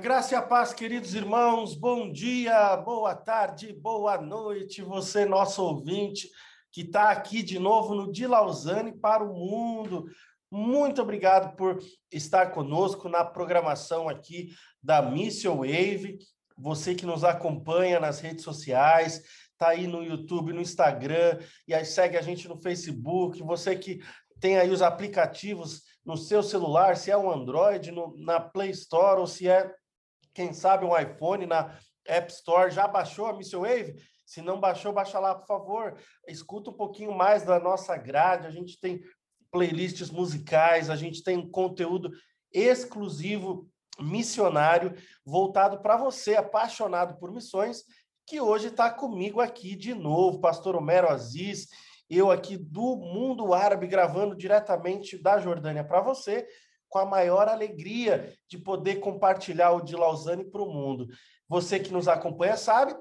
graça e a paz, queridos irmãos, bom dia, boa tarde, boa noite, você, nosso ouvinte, que está aqui de novo no De Lausanne para o mundo. Muito obrigado por estar conosco na programação aqui da Mission Wave. Você que nos acompanha nas redes sociais, está aí no YouTube, no Instagram, e aí segue a gente no Facebook. Você que tem aí os aplicativos no seu celular, se é um Android, no, na Play Store, ou se é, quem sabe, um iPhone na App Store. Já baixou a Mission Wave? Se não baixou, baixa lá, por favor. Escuta um pouquinho mais da nossa grade. A gente tem playlists musicais, a gente tem conteúdo exclusivo missionário voltado para você, apaixonado por missões, que hoje está comigo aqui de novo, Pastor Homero Aziz eu aqui do mundo árabe gravando diretamente da Jordânia para você, com a maior alegria de poder compartilhar o de Lausanne para o mundo. Você que nos acompanha sabe,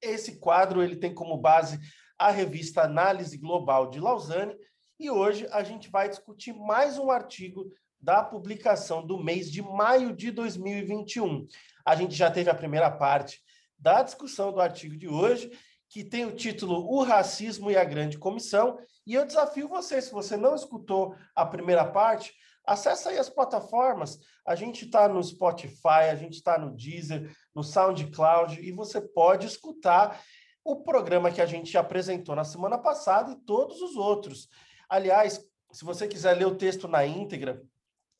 esse quadro ele tem como base a revista Análise Global de Lausanne e hoje a gente vai discutir mais um artigo da publicação do mês de maio de 2021. A gente já teve a primeira parte da discussão do artigo de hoje que tem o título O Racismo e a Grande Comissão. E eu desafio você, se você não escutou a primeira parte, acessa aí as plataformas. A gente está no Spotify, a gente está no Deezer, no SoundCloud, e você pode escutar o programa que a gente apresentou na semana passada e todos os outros. Aliás, se você quiser ler o texto na íntegra,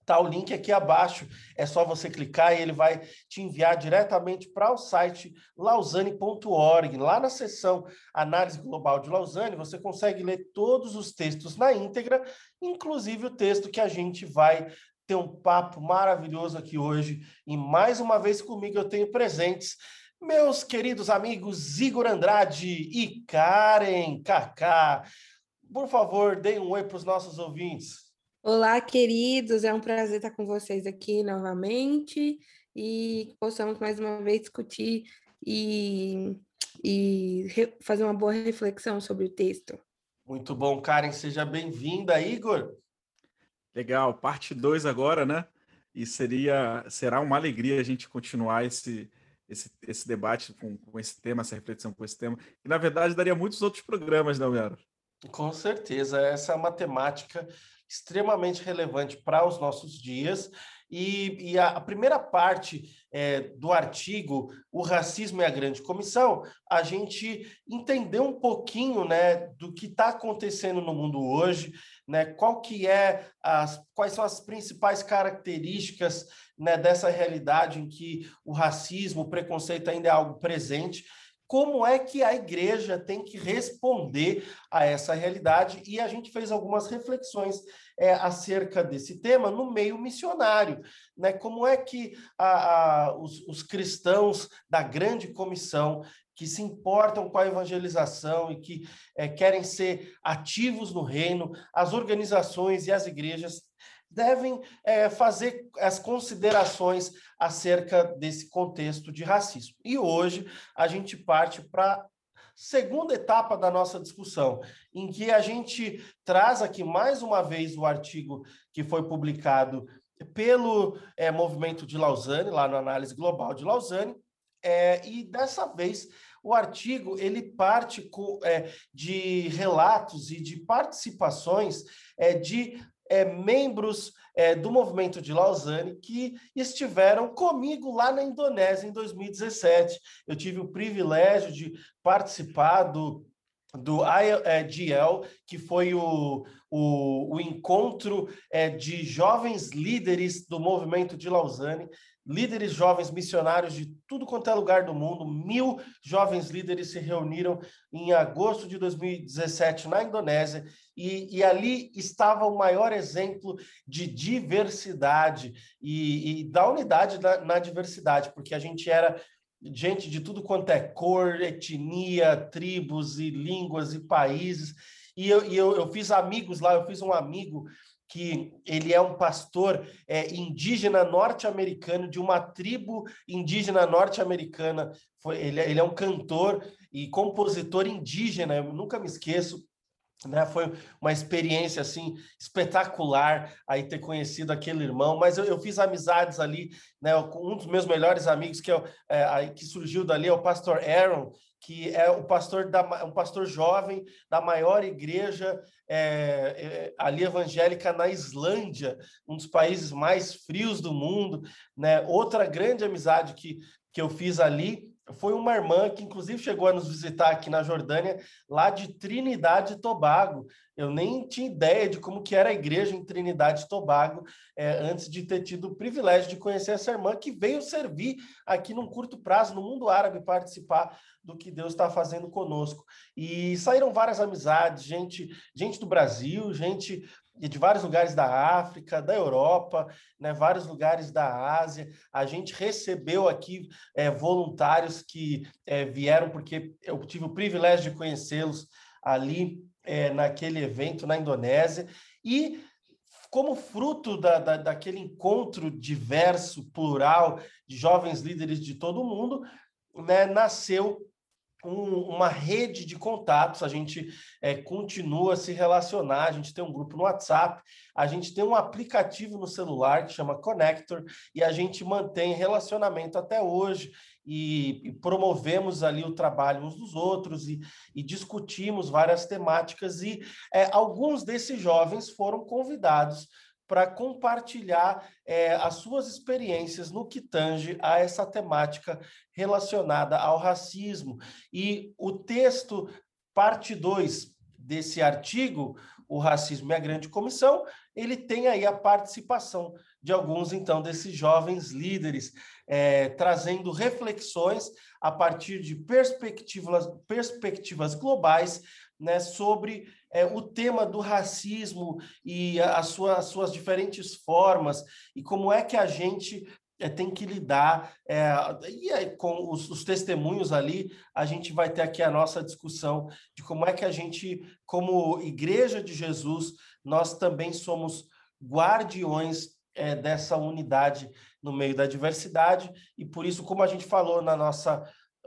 Tá o link aqui abaixo. É só você clicar e ele vai te enviar diretamente para o site lausanne.org. Lá na seção Análise Global de Lausanne, você consegue ler todos os textos na íntegra, inclusive o texto que a gente vai ter um papo maravilhoso aqui hoje. E mais uma vez comigo eu tenho presentes meus queridos amigos Igor Andrade e Karen Kaká. Por favor, deem um oi para os nossos ouvintes. Olá, queridos, é um prazer estar com vocês aqui novamente e que possamos mais uma vez discutir e, e fazer uma boa reflexão sobre o texto. Muito bom, Karen, seja bem-vinda, Igor. Legal, parte 2 agora, né? E seria será uma alegria a gente continuar esse, esse, esse debate com, com esse tema, essa reflexão com esse tema, que na verdade daria muitos outros programas, não, Yara? Com certeza, essa é uma temática extremamente relevante para os nossos dias. E, e a, a, primeira parte é, do artigo, O Racismo e a Grande Comissão, a gente entendeu um pouquinho né, do que está acontecendo no mundo hoje, né, qual que é as, quais são as principais características né, dessa realidade em que o racismo, o preconceito ainda é algo presente como é que a igreja tem que responder a essa realidade, e a gente fez algumas reflexões é, acerca desse tema no meio missionário, né? Como é que a, a, os, os cristãos da grande comissão que se importam com a evangelização e que é, querem ser ativos no reino, as organizações e as igrejas devem é, fazer as considerações acerca desse contexto de racismo. E hoje a gente parte para segunda etapa da nossa discussão, em que a gente traz aqui mais uma vez o artigo que foi publicado pelo é, Movimento de Lausanne, lá no Análise Global de Lausanne, é, e dessa vez o artigo ele parte é, de relatos e de participações é, de é, membros é, do movimento de Lausanne que estiveram comigo lá na Indonésia em 2017. Eu tive o privilégio de participar do do IGL, que foi o, o, o encontro é, de jovens líderes do movimento de Lausanne líderes jovens missionários de tudo quanto é lugar do mundo. Mil jovens líderes se reuniram em agosto de 2017 na Indonésia e, e ali estava o maior exemplo de diversidade e, e da unidade da, na diversidade, porque a gente era gente de tudo quanto é cor, etnia, tribos e línguas e países. E eu, e eu, eu fiz amigos lá, eu fiz um amigo que ele é um pastor é, indígena norte-americano, de uma tribo indígena norte-americana. Ele, ele é um cantor e compositor indígena, eu nunca me esqueço. né? Foi uma experiência assim espetacular aí ter conhecido aquele irmão, mas eu, eu fiz amizades ali, né? Um dos meus melhores amigos que é, é que surgiu dali é o pastor Aaron, que é o pastor da um pastor jovem da maior igreja é, é, ali evangélica na Islândia, um dos países mais frios do mundo, né? Outra grande amizade que que eu fiz ali foi uma irmã que, inclusive, chegou a nos visitar aqui na Jordânia, lá de Trinidade e Tobago. Eu nem tinha ideia de como que era a igreja em Trinidade e Tobago, é, antes de ter tido o privilégio de conhecer essa irmã, que veio servir aqui num curto prazo, no mundo árabe, participar do que Deus está fazendo conosco. E saíram várias amizades, gente, gente do Brasil, gente de vários lugares da África, da Europa, né, vários lugares da Ásia. A gente recebeu aqui é, voluntários que é, vieram, porque eu tive o privilégio de conhecê-los ali é, naquele evento na Indonésia. E como fruto da, da, daquele encontro diverso, plural, de jovens líderes de todo o mundo, né, nasceu um, uma rede de contatos, a gente é, continua a se relacionar, a gente tem um grupo no WhatsApp, a gente tem um aplicativo no celular que chama Connector e a gente mantém relacionamento até hoje e, e promovemos ali o trabalho uns dos outros e, e discutimos várias temáticas e é, alguns desses jovens foram convidados para compartilhar é, as suas experiências no que tange a essa temática relacionada ao racismo. E o texto, parte 2 desse artigo, O Racismo e a Grande Comissão, ele tem aí a participação de alguns, então, desses jovens líderes, é, trazendo reflexões a partir de perspectivas, perspectivas globais né, sobre é, o tema do racismo e a, a sua, as suas diferentes formas e como é que a gente é, tem que lidar. É, e aí, com os, os, testemunhos ali, a gente vai ter aqui a nossa discussão de como é que a gente, como Igreja de Jesus, nós também somos guardiões é, dessa unidade no meio da diversidade, e por isso, como a gente falou na nossa,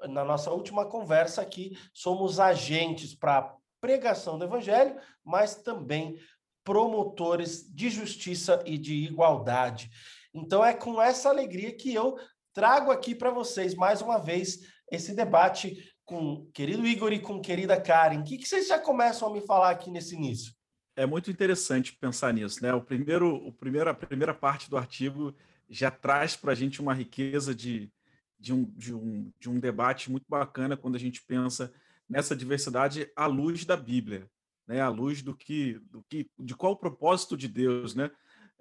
na nossa última conversa aqui, somos agentes para pregação do evangelho, mas também promotores de justiça e de igualdade. Então é com essa alegria que eu trago aqui para vocês mais uma vez esse debate com querido Igor e com querida Karen. O que, que vocês já começam a me falar aqui nesse início? É muito interessante pensar nisso, né? O primeiro, o primeiro, a primeira parte do artigo já traz para a gente uma riqueza de, de, um, de, um, de um debate muito bacana quando a gente pensa nessa diversidade à luz da Bíblia, né? À luz do que, do que, de qual o propósito de Deus, né?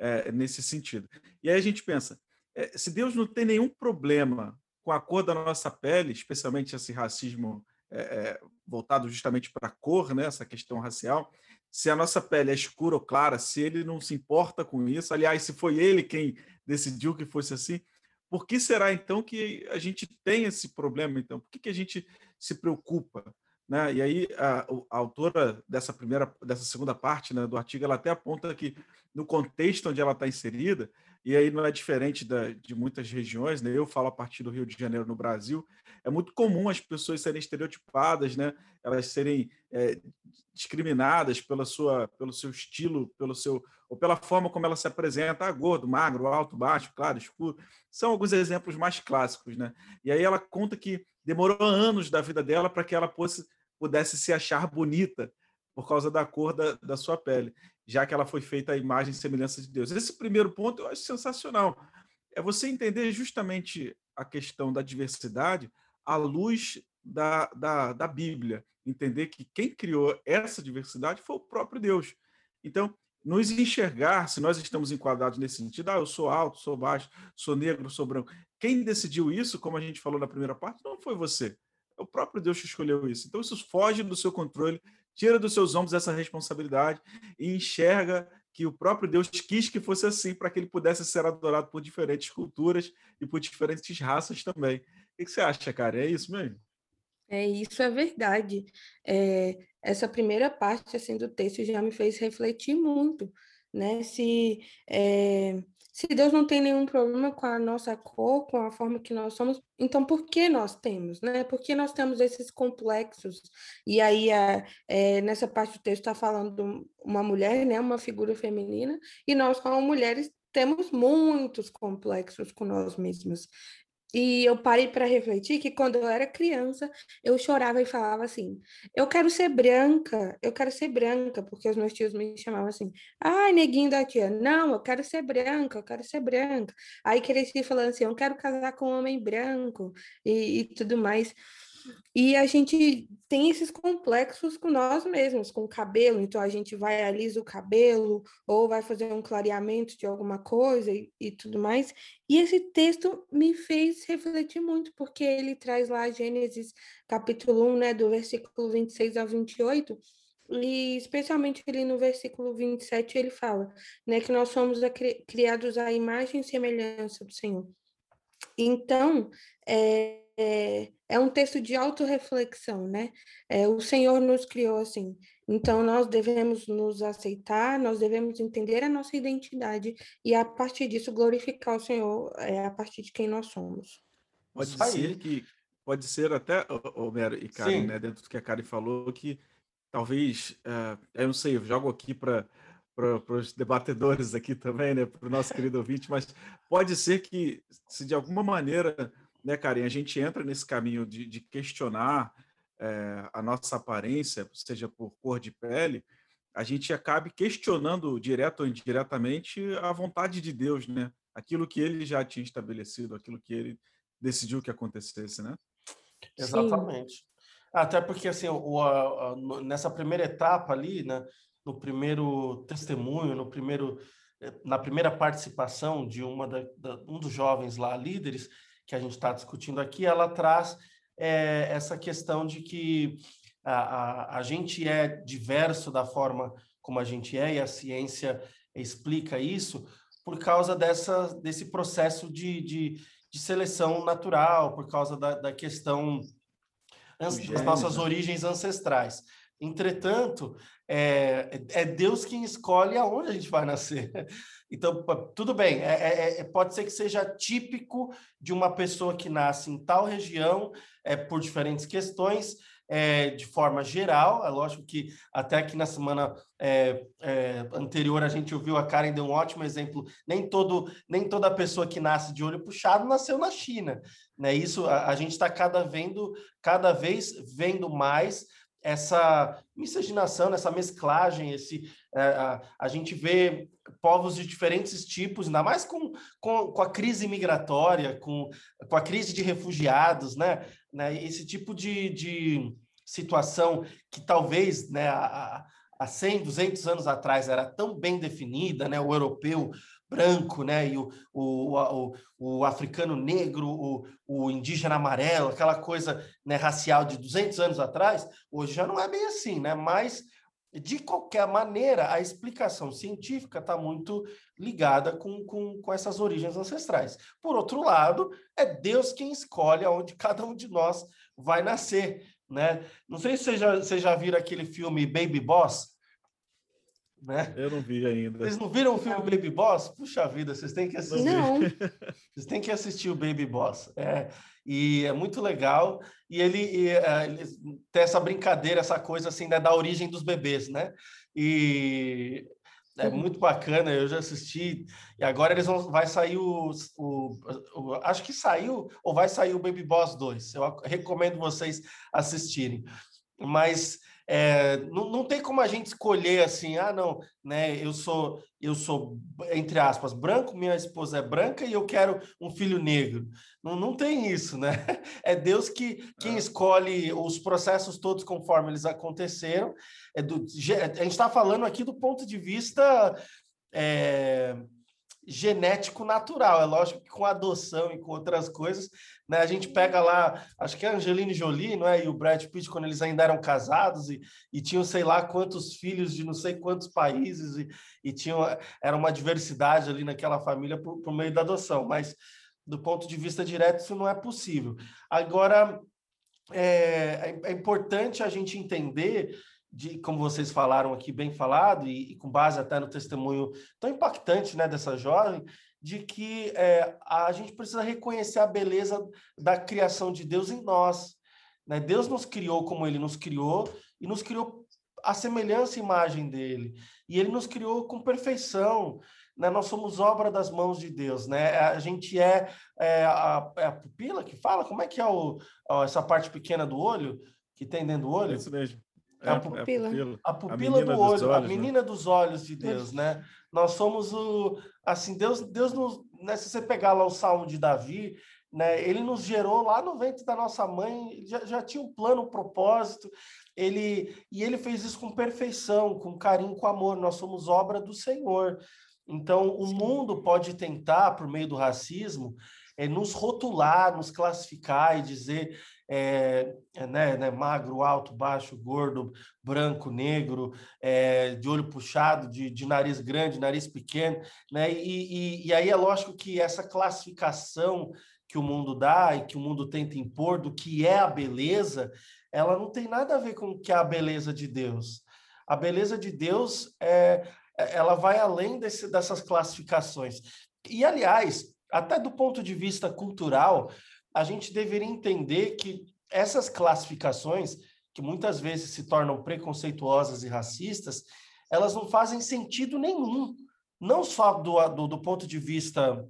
É, nesse sentido. E aí a gente pensa, é, se Deus não tem nenhum problema com a cor da nossa pele, especialmente esse racismo é, voltado justamente para a cor, né? Essa questão racial, se a nossa pele é escura ou clara, se ele não se importa com isso, aliás, se foi ele quem decidiu que fosse assim, por que será então que a gente tem esse problema? Então, por que, que a gente se preocupa? Né? E aí a, a, autora dessa primeira, dessa segunda parte né, do artigo, ela até aponta que no contexto onde ela está inserida, e aí não é diferente da, de muitas regiões, né? eu falo a partir do Rio de Janeiro no Brasil, é muito comum as pessoas serem estereotipadas, né? elas serem é, discriminadas pela sua, pelo seu estilo, pelo seu ou pela forma como ela se apresenta, ah, gordo, magro, alto, baixo, claro, escuro. São alguns exemplos mais clássicos, né? E aí ela conta que demorou anos da vida dela para que ela fosse pudesse se achar bonita por causa da cor da, da sua pele, já que ela foi feita à imagem e semelhança de Deus. Esse primeiro ponto eu acho sensacional. É você entender justamente a questão da diversidade à luz da, da, da Bíblia. Entender que quem criou essa diversidade foi o próprio Deus. Então, nos enxergar, se nós estamos enquadrados nesse sentido, ah, eu sou alto, sou baixo, sou negro, sou branco. Quem decidiu isso, como a gente falou na primeira parte, não foi você. É o próprio Deus que escolheu isso. Então, isso foge do seu controle, tira dos seus ombros essa responsabilidade e enxerga que o próprio Deus quis que fosse assim, para que ele pudesse ser adorado por diferentes culturas e por diferentes raças também. O que você acha, cara? É isso mesmo? É, isso é verdade. É, essa primeira parte assim, do texto já me fez refletir muito, né? Se, é, Se Deus não tem nenhum problema com a nossa cor, com a forma que nós somos, então por que nós temos, né? Por que nós temos esses complexos? E aí, é, nessa parte do texto está falando uma mulher, né? Uma figura feminina, e nós, como mulheres, temos muitos complexos com nós mesmos. E eu parei para refletir que quando eu era criança, eu chorava e falava assim: eu quero ser branca, eu quero ser branca, porque os meus tios me chamavam assim: ai, neguinho da tia, não, eu quero ser branca, eu quero ser branca. Aí cresci falando assim: eu quero casar com um homem branco e, e tudo mais. E a gente tem esses complexos com nós mesmos, com o cabelo. Então a gente vai alisa o cabelo ou vai fazer um clareamento de alguma coisa e, e, tudo mais. E esse texto me fez refletir muito, porque ele traz lá Gênesis capítulo 1, né, do versículo 26 ao 28. E especialmente ali no versículo 27 ele fala, né, que nós somos criados à imagem e semelhança do Senhor. Então, é, é, é um texto de autorreflexão, né? É, o Senhor nos criou assim, então nós devemos nos aceitar, nós devemos entender a nossa identidade e a partir disso glorificar o Senhor é, a partir de quem nós somos. Pode ser que pode ser até Homero e Karen, Sim. né? Dentro do que a Karen falou, que talvez, uh, eu não sei, eu jogo aqui para para os debatedores aqui também, né, para o nosso querido ouvinte, mas pode ser que, se de alguma maneira né, Karen, a gente entra nesse caminho de, de questionar é, a nossa aparência, seja por cor de pele, a gente acabe questionando direto ou indiretamente a vontade de Deus, né? Aquilo que ele já tinha estabelecido, aquilo que ele decidiu que acontecesse, né? Exatamente. Sim. Até porque, assim, o, a, a, nessa primeira etapa ali, né, no primeiro testemunho, no primeiro, eh, na primeira participação de uma da, da, um dos jovens lá, líderes, que a gente está discutindo aqui, ela traz é, essa questão de que a, a, a gente é diverso da forma como a gente é, e a ciência explica isso, por causa dessa, desse processo de, de, de seleção natural, por causa da, da questão das nossas né? origens ancestrais. Entretanto, é, é Deus quem escolhe aonde a gente vai nascer. Então, tudo bem, é, é, é, pode ser que seja típico de uma pessoa que nasce em tal região, é, por diferentes questões, é, de forma geral. É lógico que até aqui na semana é, é, anterior a gente ouviu a Karen deu um ótimo exemplo. Nem todo, nem toda pessoa que nasce de olho puxado nasceu na China. Né? Isso a, a gente está cada, vendo, cada vez vendo mais essa miscigenação, essa mesclagem, esse, é, a, a, gente vê povos de diferentes tipos, ainda mais com, com, com, a crise migratória, com, com a crise de refugiados, né? né? Esse tipo de, de situação que talvez né, há, há 100, 200 anos atrás era tão bem definida, né? O europeu branco, né? E o, o, o, o africano negro, o, o, indígena amarelo, aquela coisa né, racial de 200 anos atrás, hoje já não é bem assim, né? Mas, de qualquer maneira, a explicação científica está muito ligada com, com, com essas origens ancestrais. Por outro lado, é Deus quem escolhe aonde cada um de nós vai nascer, né? Não sei se vocês já, vocês já viram aquele filme Baby Boss, né? Eu não vi ainda. Vocês não viram o filme. Baby Boss? Puxa vida, vocês têm que assistir. Não. Vocês têm que assistir o Baby Boss. É, e é muito legal. E ele, e, é, ele tem essa brincadeira, essa coisa assim, né, da origem dos bebês, né? E é muito bacana, eu já assisti. E agora eles vão vai sair o, o, o, acho que saiu ou vai sair o Baby Boss 2. Eu recomendo vocês assistirem. Mas é, não, não tem como a gente escolher assim, ah, não, né? Eu sou, eu sou, entre aspas, branco, minha esposa é branca e eu quero um filho negro. Não, não tem isso, né? É Deus que quem é. escolhe os processos todos conforme eles aconteceram. É do, a gente está falando aqui do ponto de vista. É, genético natural. É lógico que com adoção e com outras coisas, né? A gente pega lá, acho que a Angelina Jolie, não é? E o Brad Pitt, quando eles ainda eram casados e, e tinham sei lá quantos filhos de não sei quantos países e, e tinham, era uma diversidade ali naquela família por, por meio da adoção. Mas do ponto de vista direto, isso não é possível. Agora, é, é, é importante a gente entender de, como vocês falaram aqui, bem falado, e, e, com base até no testemunho tão impactante né, dessa jovem, de que é, a gente precisa reconhecer a beleza da criação de Deus em nós. Né? Deus nos criou como Ele nos criou e nos criou a semelhança e imagem dele. E Ele nos criou com perfeição. Né? Nós somos obra das mãos de Deus. Né? A gente é, é, a, é a pupila que fala? Como é que é o, essa parte pequena do olho que tem dentro do olho? É isso mesmo. É, a pupila. A pupila, a do olho, olhos, a né? menina né? dos olhos de Deus, né? Nós somos o assim, Deus, Deus nos, né, se você pegar lá o Salmo de Davi, né, ele nos gerou lá no ventre da nossa mãe, já, já tinha um plano, um propósito. Ele e ele fez isso com perfeição, com carinho, com amor. Nós somos obra do Senhor. Então, o mundo pode tentar, por meio do racismo, é, nos rotular, nos classificar e dizer é, né, né, magro, alto, baixo, gordo, branco, negro, é, de olho puxado, de, de, nariz grande, nariz pequeno, né? E, e, e, aí é lógico que essa classificação que o mundo dá e que o mundo tenta impor do que é a beleza, ela não tem nada a ver com o que é a beleza de Deus. A beleza de Deus é, ela vai além desse, dessas classificações. E, aliás, até do ponto de vista cultural, a gente deveria entender que essas classificações, que muitas vezes se tornam preconceituosas e racistas, elas não fazem sentido nenhum. Não só do, do, do ponto de vista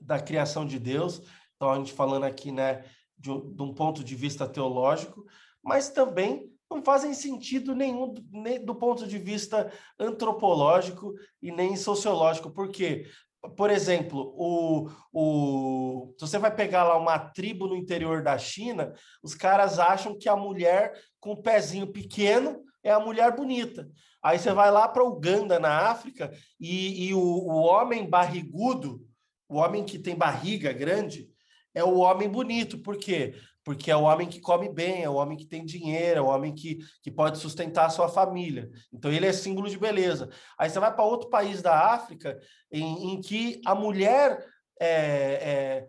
da criação de Deus, então a gente falando aqui né, de, de um ponto de vista teológico, mas também não fazem sentido nenhum nem do ponto de vista antropológico e nem sociológico. Por quê? Por exemplo, o, o, se você vai pegar lá uma tribo no interior da China, os caras acham que a mulher com o pezinho pequeno é a mulher bonita. Aí você vai lá para Uganda, na África, e, e o, o homem barrigudo, o homem que tem barriga grande, é o homem bonito. Por quê? Porque é o homem que come bem, é o homem que tem dinheiro, é o homem que, que pode sustentar a sua família. Então, ele é símbolo de beleza. Aí você vai para outro país da África, em, em que a mulher é, é,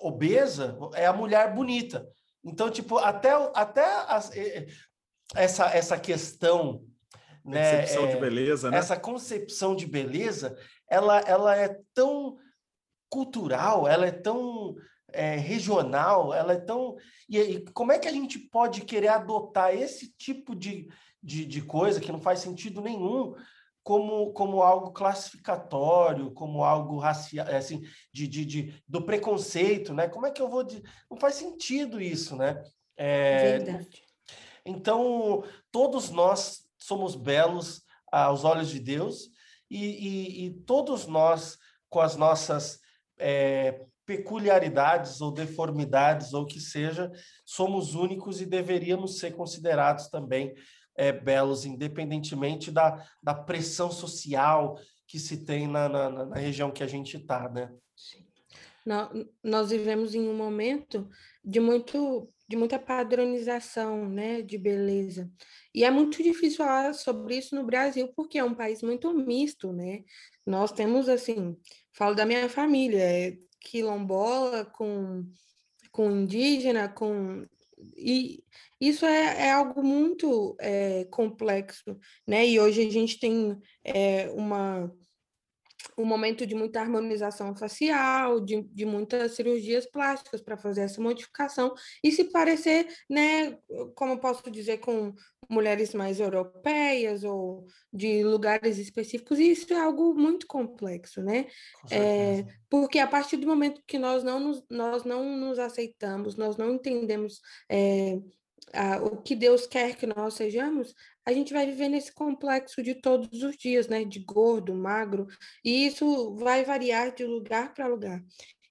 obesa é a mulher bonita. Então, tipo, até, até as, essa, essa questão. Né, concepção é, de beleza, né? Essa concepção de beleza, ela, ela é tão cultural, ela é tão é, regional, ela é tão. E, e, como é que a gente pode querer adotar esse tipo de, de, de coisa que não faz sentido nenhum como, como algo classificatório, como algo racial, é, assim, de, de, de, do preconceito, né? Como é que eu vou. De... Não faz sentido isso, né? É... Verdade. Então, todos nós somos belos aos olhos de Deus e, e, e todos nós, com as nossas é, peculiaridades ou deformidades ou que seja, somos únicos e deveríamos ser considerados também é, belos, independentemente da, da pressão social que se tem na, na, na região que a gente está, né? Sim. Nós vivemos em um momento de muito de muita padronização, né, de beleza. E é muito difícil falar sobre isso no Brasil, porque é um país muito misto, né? Nós temos, assim, falo da minha família, é quilombola, com, com indígena, com e isso é, é algo muito é, complexo, né? E hoje a gente tem é, uma um momento de muita harmonização facial, de, de muitas cirurgias plásticas para fazer essa modificação e se parecer, né, como posso dizer, com mulheres mais europeias ou de lugares específicos, e isso é algo muito complexo, né? É, porque a partir do momento que nós não nos, nós não nos aceitamos, nós não entendemos é, a, o que Deus quer que nós sejamos, a gente vai viver nesse complexo de todos os dias, né? De gordo, magro, e isso vai variar de lugar para lugar.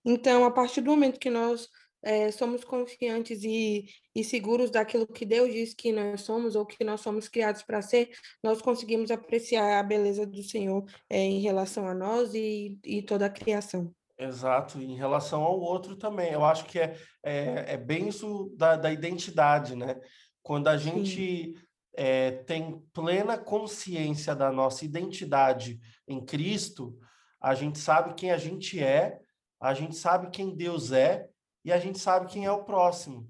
Então, a partir do momento que nós é, somos confiantes e, e seguros daquilo que Deus diz que nós somos ou que nós somos criados para ser, nós conseguimos apreciar a beleza do Senhor é, em relação a nós e, e toda a criação. Exato, em relação ao outro também. Eu acho que é, é, é bem isso da, da identidade, né? Quando a gente é, tem plena consciência da nossa identidade em Cristo, a gente sabe quem a gente é, a gente sabe quem Deus é e a gente sabe quem é o próximo.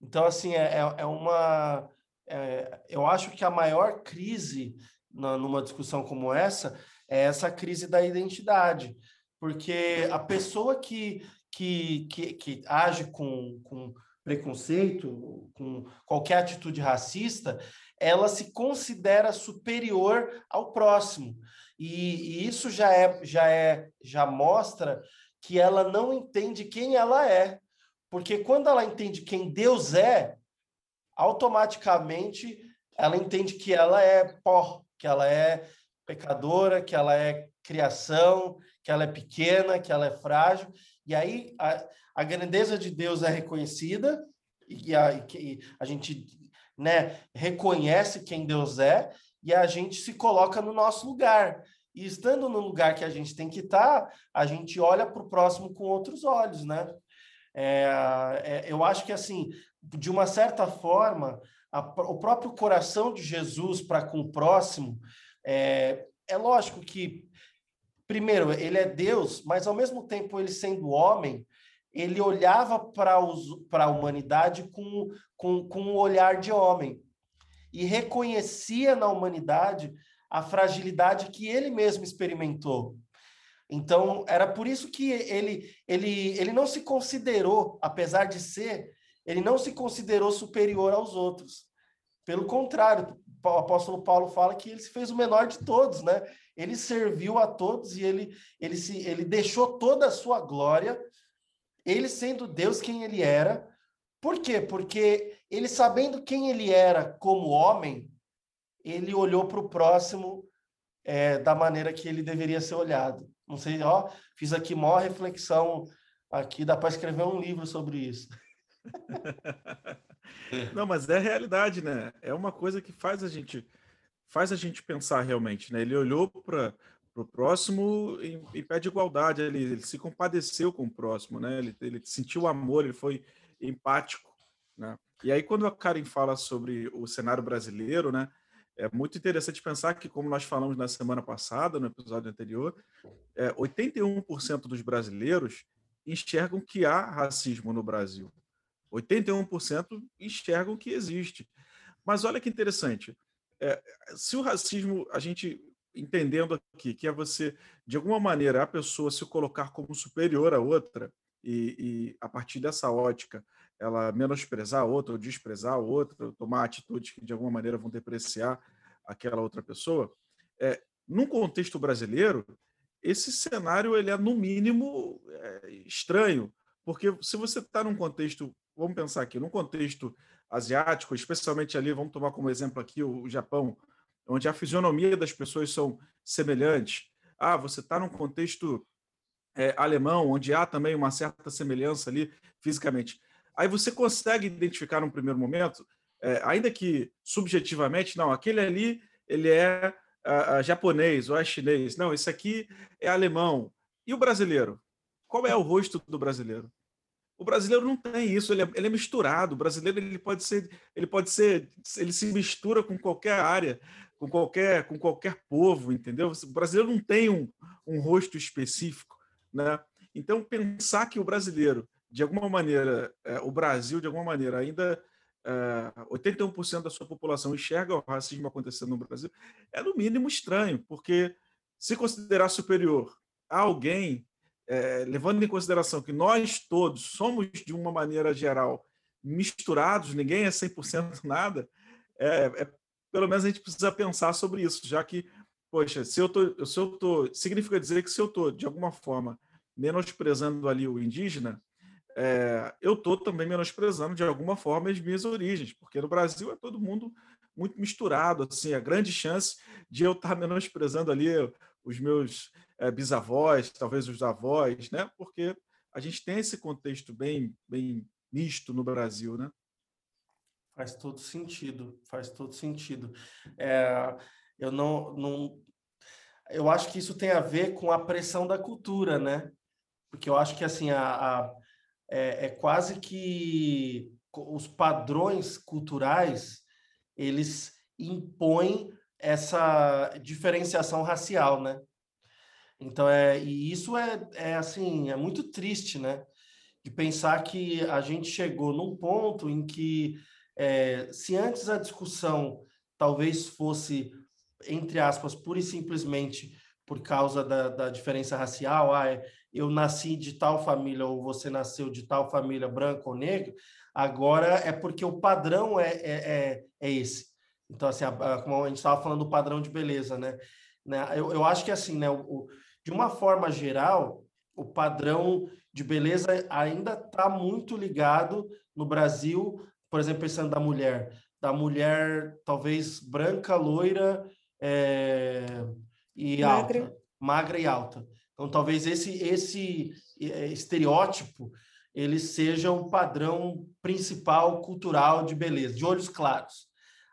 Então, assim, é, é, é uma. É, eu acho que a maior crise na, numa discussão como essa é essa crise da identidade porque a pessoa que, que, que, que age com, com preconceito, com qualquer atitude racista, ela se considera superior ao próximo. E, e, isso já é, já é, já mostra que ela não entende quem ela é. Porque quando ela entende quem Deus é, automaticamente ela entende que ela é pó, que ela é pecadora, que ela é criação, que ela é pequena, que ela é frágil. E aí a, a grandeza de Deus é reconhecida e a, e a gente né, reconhece quem Deus é e a gente se coloca no nosso lugar. E estando no lugar que a gente tem que estar, a gente olha para o próximo com outros olhos, né? É, é, eu acho que, assim, de uma certa forma, a, o próprio coração de Jesus para com o próximo, é, é lógico que, primeiro, ele é Deus, mas ao mesmo tempo ele sendo homem, ele olhava para a humanidade com, com, com um olhar de homem e reconhecia na humanidade a fragilidade que ele mesmo experimentou. Então, era por isso que ele, ele, ele não se considerou, apesar de ser, ele não se considerou superior aos outros. Pelo contrário, o apóstolo Paulo fala que ele se fez o menor de todos, né? Ele serviu a todos e ele, ele, se, ele deixou toda a sua glória, ele sendo Deus quem ele era. Por quê? Porque ele sabendo quem ele era como homem, ele olhou para o próximo é, da maneira que ele deveria ser olhado. Não sei, ó, fiz aqui maior reflexão aqui, dá para escrever um livro sobre isso. Não, mas é realidade, né? É uma coisa que faz a gente faz a gente pensar realmente, né? Ele olhou para o próximo em, pé de igualdade, ele, ele, se compadeceu com o próximo, né? Ele, ele sentiu amor, ele foi empático, né? E aí quando a Karen fala sobre o cenário brasileiro, né? É muito interessante pensar que, como nós falamos na semana passada, no episódio anterior, é, 81% dos brasileiros enxergam que há racismo no Brasil. 81% enxergam que existe. Mas olha que interessante. É, se o racismo, a gente entendendo aqui, que é você, de alguma maneira, a pessoa se colocar como superior à outra, e, e a partir dessa ótica, ela menosprezar a outra, ou desprezar a outra, tomar atitudes que de alguma maneira vão depreciar aquela outra pessoa. É, num contexto brasileiro, esse cenário ele é no mínimo é, estranho, porque se você está num contexto, vamos pensar aqui, num contexto asiático, especialmente ali, vamos tomar como exemplo aqui o, Japão, onde a fisionomia das pessoas são semelhantes. Ah, você está num contexto é, alemão, onde há também uma certa semelhança ali fisicamente. Aí você consegue identificar num primeiro momento, é, ainda que subjetivamente, não, aquele ali ele é uh, japonês ou é chinês, não, esse aqui é alemão. E o brasileiro? Qual é o rosto do brasileiro? O brasileiro não tem isso, ele é, ele é, misturado. O brasileiro ele pode ser, ele pode ser, ele se mistura com qualquer área, com qualquer, com qualquer povo, entendeu? O brasileiro não tem um, um rosto específico, né? Então pensar que o brasileiro de alguma maneira, é, o Brasil, de alguma maneira, ainda é, 81% da sua população enxerga o racismo acontecendo no Brasil, é no mínimo estranho, porque se considerar superior a alguém, é, levando em consideração que nós todos somos, de uma maneira geral, misturados, ninguém é 100% nada, é, é, pelo menos a gente precisa pensar sobre isso, já que, poxa, se eu tô, se eu tô, significa dizer que se eu estou, de alguma forma, menosprezando ali o indígena, é, eu estou também menosprezando de alguma forma as minhas origens, porque no Brasil é todo mundo muito misturado, assim, a grande chance de eu estar menosprezando ali os meus bisavós, talvez os avós, né? Porque a gente tem esse contexto bem, bem misto no Brasil, né? Faz todo sentido, faz todo sentido. É, eu não, não, eu acho que isso tem a ver com a pressão da cultura, né? Porque eu acho que assim a, a é, é quase que os padrões culturais eles impõem essa diferenciação racial, né? Então é e isso é, é assim é muito triste, né? De pensar que a gente chegou num ponto em que é, se antes a discussão talvez fosse entre aspas pura e simplesmente por causa da, da diferença racial, ah, é, eu nasci de tal família ou você nasceu de tal família branca ou negra, agora é porque o padrão é, é, é, é esse. Então, assim, a, a, como a gente estava falando do padrão de beleza, né? né? Eu, eu acho que, assim, né, o, de uma forma geral, o padrão de beleza ainda está muito ligado no Brasil, por exemplo, pensando da mulher, da mulher talvez branca, loira é, e magra. alta, magra e alta. Então, talvez esse esse é, estereótipo ele seja o padrão principal cultural de beleza, de olhos claros.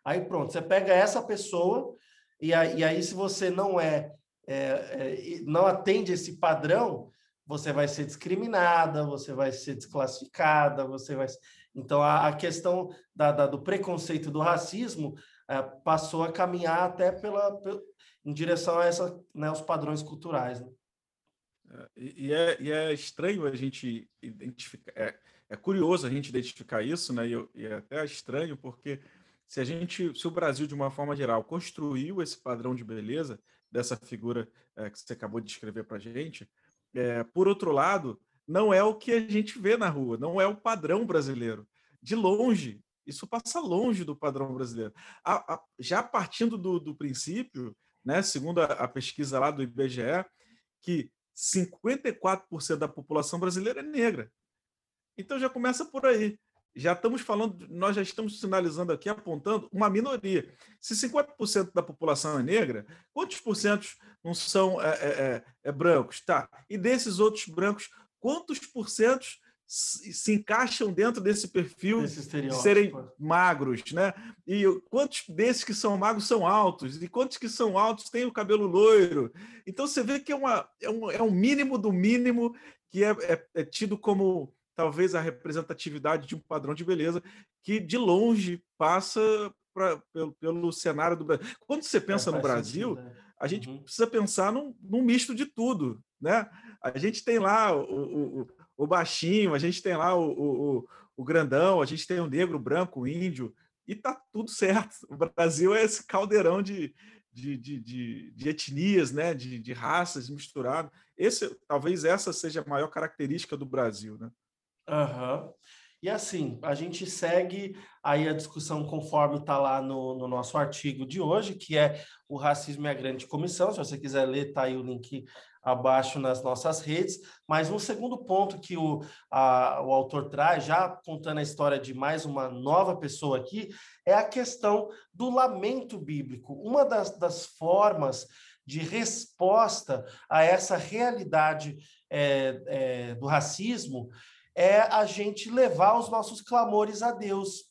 Aí pronto, você pega essa pessoa e aí, e aí se você não é, é, é não atende esse padrão, você vai ser discriminada, você vai ser desclassificada, você vai. Então, a, a questão da, da, do preconceito do racismo é, passou a caminhar até pela, pela, em direção a essa, né, aos padrões culturais. Né? É, e, é, e é estranho a gente identificar, é, é curioso a gente identificar isso, né? E, e é até estranho porque se a gente, se o Brasil de uma forma geral construiu esse padrão de beleza dessa figura é, que você acabou de descrever para a gente, é, por outro lado, não é o que a gente vê na rua, não é o padrão brasileiro. De longe, isso passa longe do padrão brasileiro. A, a, já partindo do, do, princípio, né, segundo a, a pesquisa lá do IBGE, que 54% da população brasileira é negra. Então já começa por aí. Já estamos falando, nós já estamos sinalizando aqui, apontando uma minoria. Se 50% da população é negra, quantos por cento não são é, é, é, é brancos? Tá. E desses outros brancos, quantos por cento se encaixam dentro desse perfil de serem magros, né? E quantos desses que são magros são altos? E quantos que são altos têm o cabelo loiro? Então você vê que é, uma, é, um, é um mínimo do mínimo que é, é, é tido como talvez a representatividade de um padrão de beleza que de longe passa pra, pelo, pelo cenário do Brasil. Quando você pensa é, no Brasil, sentido, né? a gente uhum. precisa pensar num, num, misto de tudo, né? A gente tem lá o, o, o baixinho, a gente tem lá o, o, o, grandão, a gente tem o negro, o branco, o índio, e tá tudo certo. O Brasil é esse caldeirão de, de, de, de, de etnias, né? de, de raças misturadas. Esse, talvez essa seja a maior característica do Brasil, né? Uhum. E assim, a gente segue aí a discussão conforme está lá no, no, nosso artigo de hoje, que é o racismo e a grande comissão. Se você quiser ler, está aí o link abaixo nas nossas redes. Mas um segundo ponto que o, a, o autor traz, já contando a história de mais uma nova pessoa aqui, é a questão do lamento bíblico. Uma das, das formas de resposta a essa realidade é, é, do racismo é a gente levar os nossos clamores a Deus.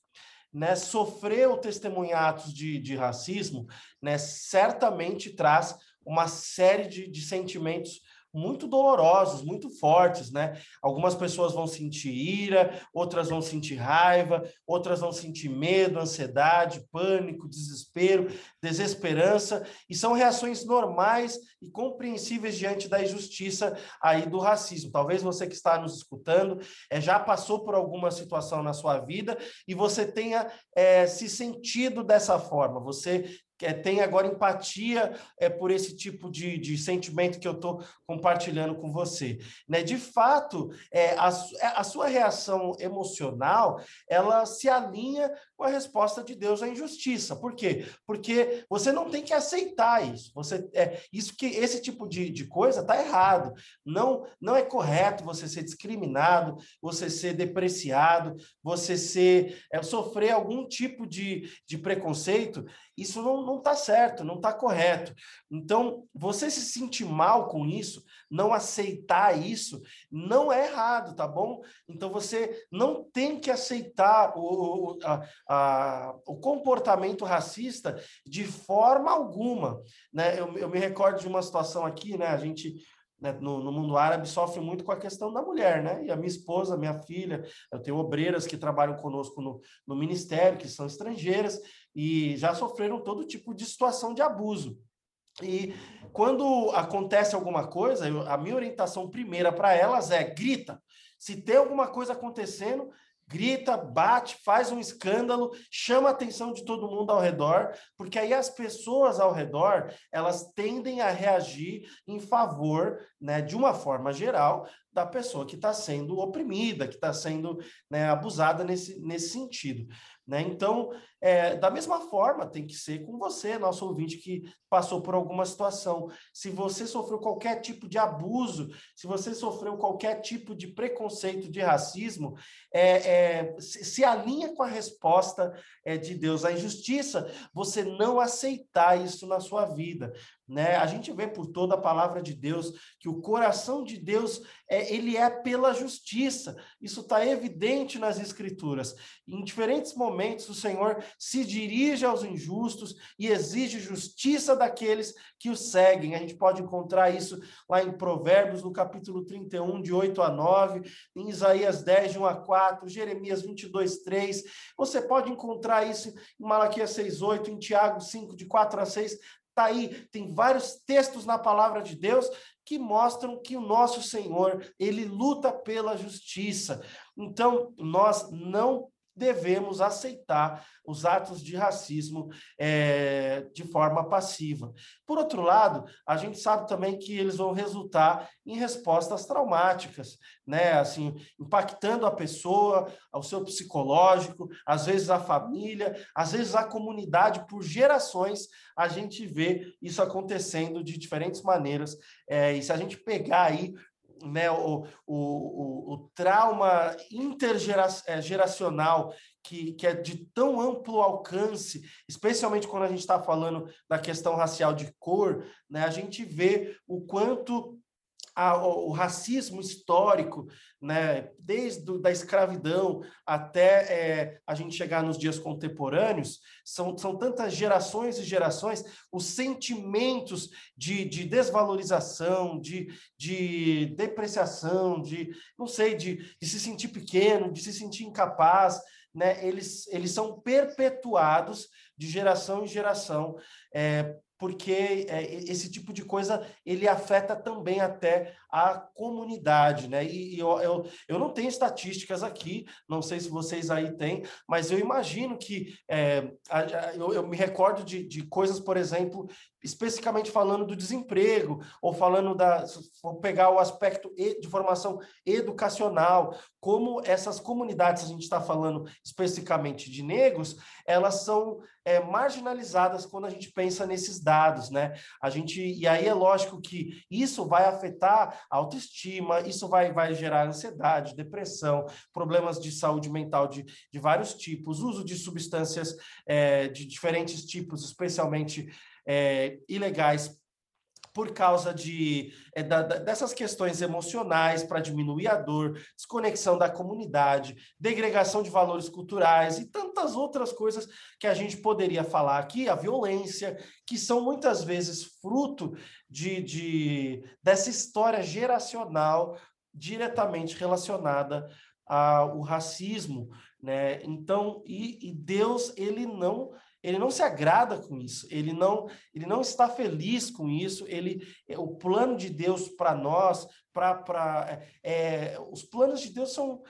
Né? Sofrer o testemunhatos de, de racismo né, certamente traz uma série de, de sentimentos muito dolorosos, muito fortes, né? Algumas pessoas vão sentir ira, outras vão sentir raiva, outras vão sentir medo, ansiedade, pânico, desespero, desesperança, e são reações normais e compreensíveis diante da injustiça aí do racismo. Talvez você que está nos escutando é, já passou por alguma situação na sua vida e você tenha é, se sentido dessa forma, você é, tem agora empatia é, por esse tipo de, de sentimento que eu estou compartilhando com você. Né? De fato, é, a, a sua reação emocional ela se alinha com a resposta de Deus à injustiça. Por quê? Porque você não tem que aceitar isso. Você é isso que esse tipo de, de coisa está errado. Não não é correto você ser discriminado, você ser depreciado, você ser é, sofrer algum tipo de, de preconceito isso não está certo, não está correto. Então, você se sentir mal com isso, não aceitar isso, não é errado, tá bom? Então, você não tem que aceitar o, a, a, o comportamento racista de forma alguma. Né? Eu, eu me recordo de uma situação aqui, né? A gente né, no, no, mundo árabe sofre muito com a questão da mulher, né? E a minha esposa, minha filha, eu tenho obreiras que trabalham conosco no, no ministério, que são estrangeiras, e já sofreram todo tipo de situação de abuso. E quando acontece alguma coisa, eu, a minha orientação primeira para elas é grita. Se tem alguma coisa acontecendo, grita, bate, faz um escândalo, chama a atenção de todo mundo ao redor, porque aí as pessoas ao redor, elas tendem a reagir em favor, né, de uma forma geral, da pessoa que está sendo oprimida, que está sendo né, abusada nesse, nesse sentido. Né? Então, é, da mesma forma, tem que ser com você, nosso ouvinte que passou por alguma situação. Se você sofreu qualquer tipo de abuso, se você sofreu qualquer tipo de preconceito, de racismo, é, é, se alinha com a resposta é, de Deus. A injustiça, você não aceitar isso na sua vida. Né? A gente vê por toda a palavra de Deus que o coração de Deus é, ele é pela justiça. Isso está evidente nas Escrituras. Em diferentes momentos, o Senhor se dirige aos injustos e exige justiça daqueles que o seguem. A gente pode encontrar isso lá em Provérbios, no capítulo 31, de 8 a 9, em Isaías 10, de 1 a 4, Jeremias 22, 3. Você pode encontrar isso em Malaquias 6, 8, em Tiago 5, de 4 a 6. Está aí, tem vários textos na palavra de Deus que mostram que o nosso Senhor, ele luta pela justiça. Então, nós não devemos aceitar os atos de racismo é, de forma passiva. Por outro lado, a gente sabe também que eles vão resultar em respostas traumáticas, né? Assim, impactando a pessoa, ao seu psicológico, às vezes a família, às vezes a comunidade, por gerações, a gente vê isso acontecendo de diferentes maneiras. É, e se a gente pegar aí né, o, o, o, trauma intergeracional que, que é de tão amplo alcance, especialmente quando a gente está falando da questão racial de cor, né, a gente vê o quanto a, o racismo histórico, né, desde da escravidão até é, a gente chegar nos dias contemporâneos, são, são tantas gerações e gerações, os sentimentos de, de desvalorização, de, de depreciação, de, não sei, de, de se sentir pequeno, de se sentir incapaz, né, eles, eles são perpetuados de geração em geração. É, porque é, esse tipo de coisa ele afeta também até a comunidade, né? E, eu, eu, eu, não tenho estatísticas aqui, não sei se vocês aí têm, mas eu imagino que é, eu, eu, me recordo de, de coisas, por exemplo, especificamente falando do desemprego, ou falando da. Vou pegar o aspecto de formação educacional, como essas comunidades, a gente está falando especificamente de negros, elas são é, marginalizadas quando a gente pensa nesses dados, né? A gente, e aí é lógico que isso vai afetar autoestima, isso vai, vai gerar ansiedade, depressão, problemas de saúde mental de, de vários tipos, uso de substâncias é, de diferentes tipos, especialmente é, ilegais por causa de, é, da, dessas questões emocionais para diminuir a dor, desconexão da comunidade, degregação de valores culturais e tantas outras coisas que a gente poderia falar aqui, a violência, que são muitas vezes fruto de, de dessa história geracional diretamente relacionada ao racismo, né? Então, e, e Deus ele não ele não se agrada com isso, ele não, ele não está feliz com isso, ele, é, o plano de Deus para nós, para é, os planos de Deus são,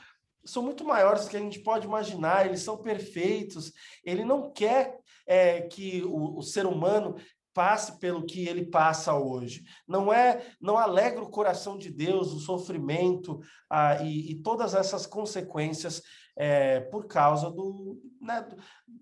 são muito maiores do que a gente pode imaginar, eles são perfeitos, ele não quer é, que o, o ser humano passe pelo que ele passa hoje. Não é, não alegra o coração de Deus o sofrimento ah, e, e, todas essas consequências é, por causa do, né, do,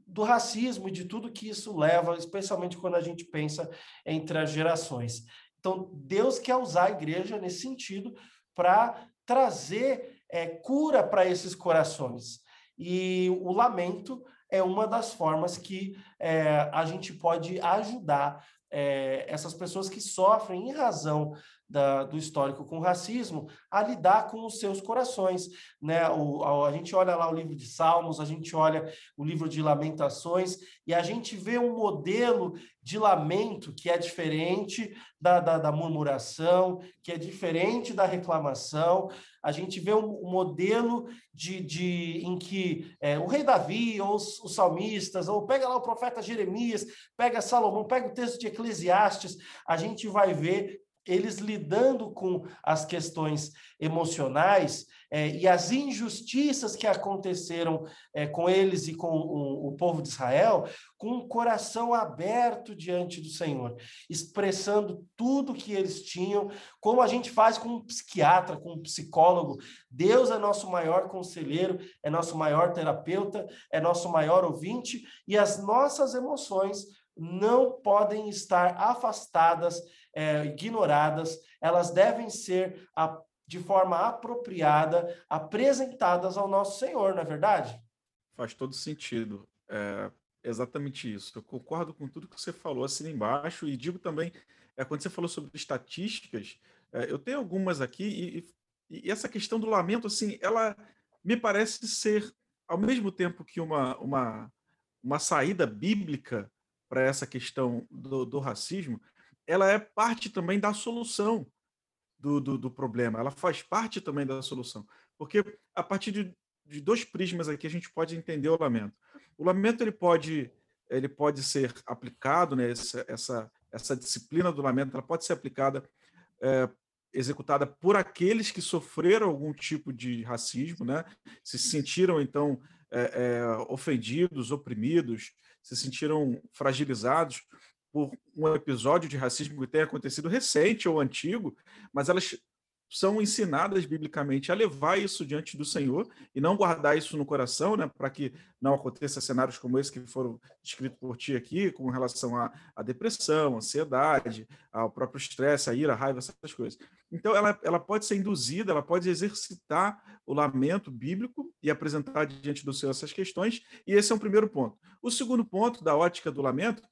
do, racismo e de tudo que isso leva, especialmente quando a gente pensa entre as gerações. Então, Deus quer usar a igreja nesse sentido para trazer é, cura para esses corações. E o lamento é uma das formas que é, a gente pode ajudar é, essas pessoas que sofrem em razão da, do histórico com racismo a lidar com os seus corações. Né? O, a, a, gente olha lá o livro de Salmos, a gente olha o livro de Lamentações e a gente vê um modelo de lamento que é diferente da, da, da murmuração, que é diferente da reclamação. A gente vê um, um modelo de, de, em que é, o rei Davi, ou os, os salmistas, ou pega lá o profeta Jeremias, pega Salomão, pega o texto de Eclesiastes, a gente vai ver eles lidando com as questões emocionais é, e as injustiças que aconteceram é, com eles e com o, o, povo de Israel, com o coração aberto diante do Senhor, expressando tudo que eles tinham, como a gente faz com um psiquiatra, com um psicólogo. Deus é nosso maior conselheiro, é nosso maior terapeuta, é nosso maior ouvinte, e as nossas emoções não podem estar afastadas, é, ignoradas, elas devem ser a, de forma apropriada apresentadas ao nosso Senhor, não é verdade? Faz todo sentido. É exatamente isso. Eu concordo com tudo que você falou assim embaixo e digo também, é, quando você falou sobre estatísticas, é, eu tenho algumas aqui e, e, essa questão do lamento, assim, ela me parece ser, ao mesmo tempo que uma, uma, uma saída bíblica para essa questão do, do, racismo, ela é parte também da solução do, do, do, problema, ela faz parte também da solução. Porque a partir de, de dois prismas aqui a gente pode entender o lamento. O lamento ele pode, ele pode ser aplicado, né, essa, essa, essa disciplina do lamento ela pode ser aplicada, é, executada por aqueles que sofreram algum tipo de racismo, né, se sentiram então é, é, ofendidos, oprimidos, se sentiram fragilizados por um episódio de racismo que tenha acontecido recente ou antigo, mas elas são ensinadas biblicamente a levar isso diante do Senhor e não guardar isso no coração, né, para que não aconteça cenários como esse que foram descritos por ti aqui, com relação à, à depressão, ansiedade, ao próprio estresse, a ira, a raiva, essas coisas. Então, ela, ela pode ser induzida, ela pode exercitar o lamento bíblico e apresentar diante do Senhor essas questões, e esse é um primeiro ponto. O segundo ponto da ótica do lamento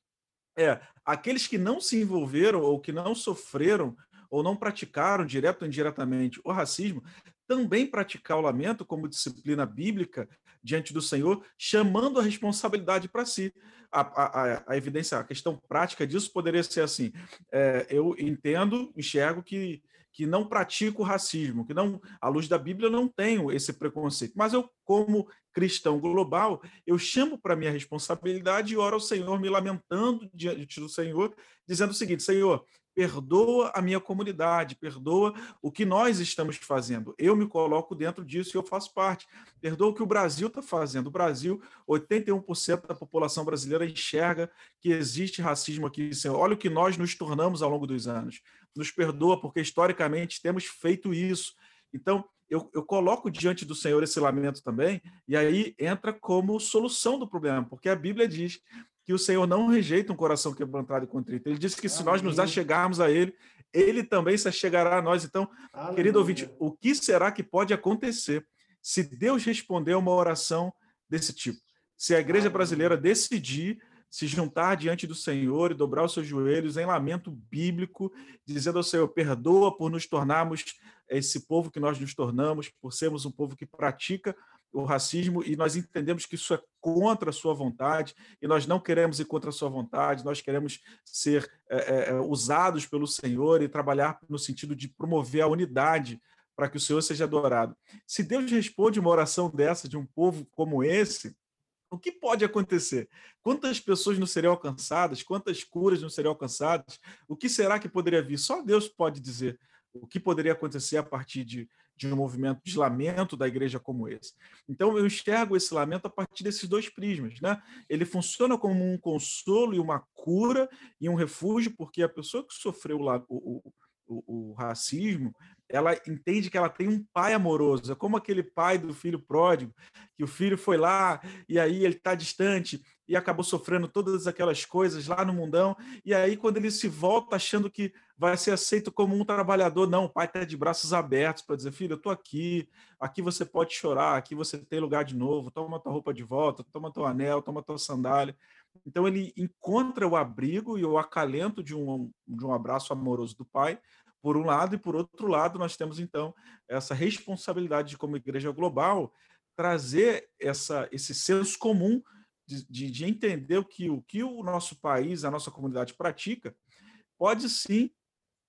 é aqueles que não se envolveram ou que não sofreram ou não praticaram, direto ou indiretamente, o racismo, também praticar o lamento como disciplina bíblica diante do Senhor, chamando a responsabilidade para si. A, a, a, evidência, a questão prática disso poderia ser assim: é, eu entendo, enxergo que que não pratico racismo, que não, à luz da Bíblia, não tenho esse preconceito. Mas eu, como cristão global, eu chamo para minha responsabilidade e oro ao Senhor, me lamentando diante do Senhor, dizendo o seguinte: Senhor, perdoa a minha comunidade, perdoa o que nós estamos fazendo. Eu me coloco dentro disso e eu faço parte. Perdoa o que o Brasil está fazendo. O Brasil, 81% da população brasileira enxerga que existe racismo aqui. Olha o que nós nos tornamos ao longo dos anos. Nos perdoa, porque historicamente temos feito isso. Então, eu, eu, coloco diante do Senhor esse lamento também, e aí entra como solução do problema, porque a Bíblia diz que o Senhor não rejeita um coração quebrantado e contrito. Ele disse que se nós nos achegarmos a Ele, Ele também se achegará a nós. Então, Aleluia. querido ouvinte, o que será que pode acontecer se Deus responder a uma oração desse tipo? Se a igreja brasileira decidir se juntar diante do Senhor e dobrar os seus joelhos em lamento bíblico, dizendo ao Senhor: perdoa por nos tornarmos esse povo que nós nos tornamos, por sermos um povo que pratica o racismo e nós entendemos que isso é contra a sua vontade e nós não queremos ir contra a sua vontade, nós queremos ser é, é, usados pelo Senhor e trabalhar no sentido de promover a unidade para que o Senhor seja adorado. Se Deus responde uma oração dessa de um povo como esse, o que pode acontecer? Quantas pessoas não seriam alcançadas? Quantas curas não seriam alcançadas? O que será que poderia vir? Só Deus pode dizer o que poderia acontecer a partir de de um movimento de lamento da igreja como esse. Então, eu enxergo esse lamento a partir desses dois prismas. Né? Ele funciona como um consolo e uma cura e um refúgio, porque a pessoa que sofreu o, o, o, o racismo, ela entende que ela tem um pai amoroso. É como aquele pai do filho pródigo, que o filho foi lá e aí ele está distante e acabou sofrendo todas aquelas coisas lá no mundão. E aí, quando ele se volta achando que vai ser aceito como um trabalhador, não, o pai está de braços abertos para dizer: filho, eu estou aqui, aqui você pode chorar, aqui você tem lugar de novo, toma tua roupa de volta, toma teu anel, toma tua sandália. Então, ele encontra o abrigo e o acalento de um, de um abraço amoroso do pai, por um lado, e por outro lado, nós temos então essa responsabilidade de, como igreja global, trazer essa, esse senso comum de, de, de, entender o que, o que o nosso país, a nossa comunidade pratica, pode sim,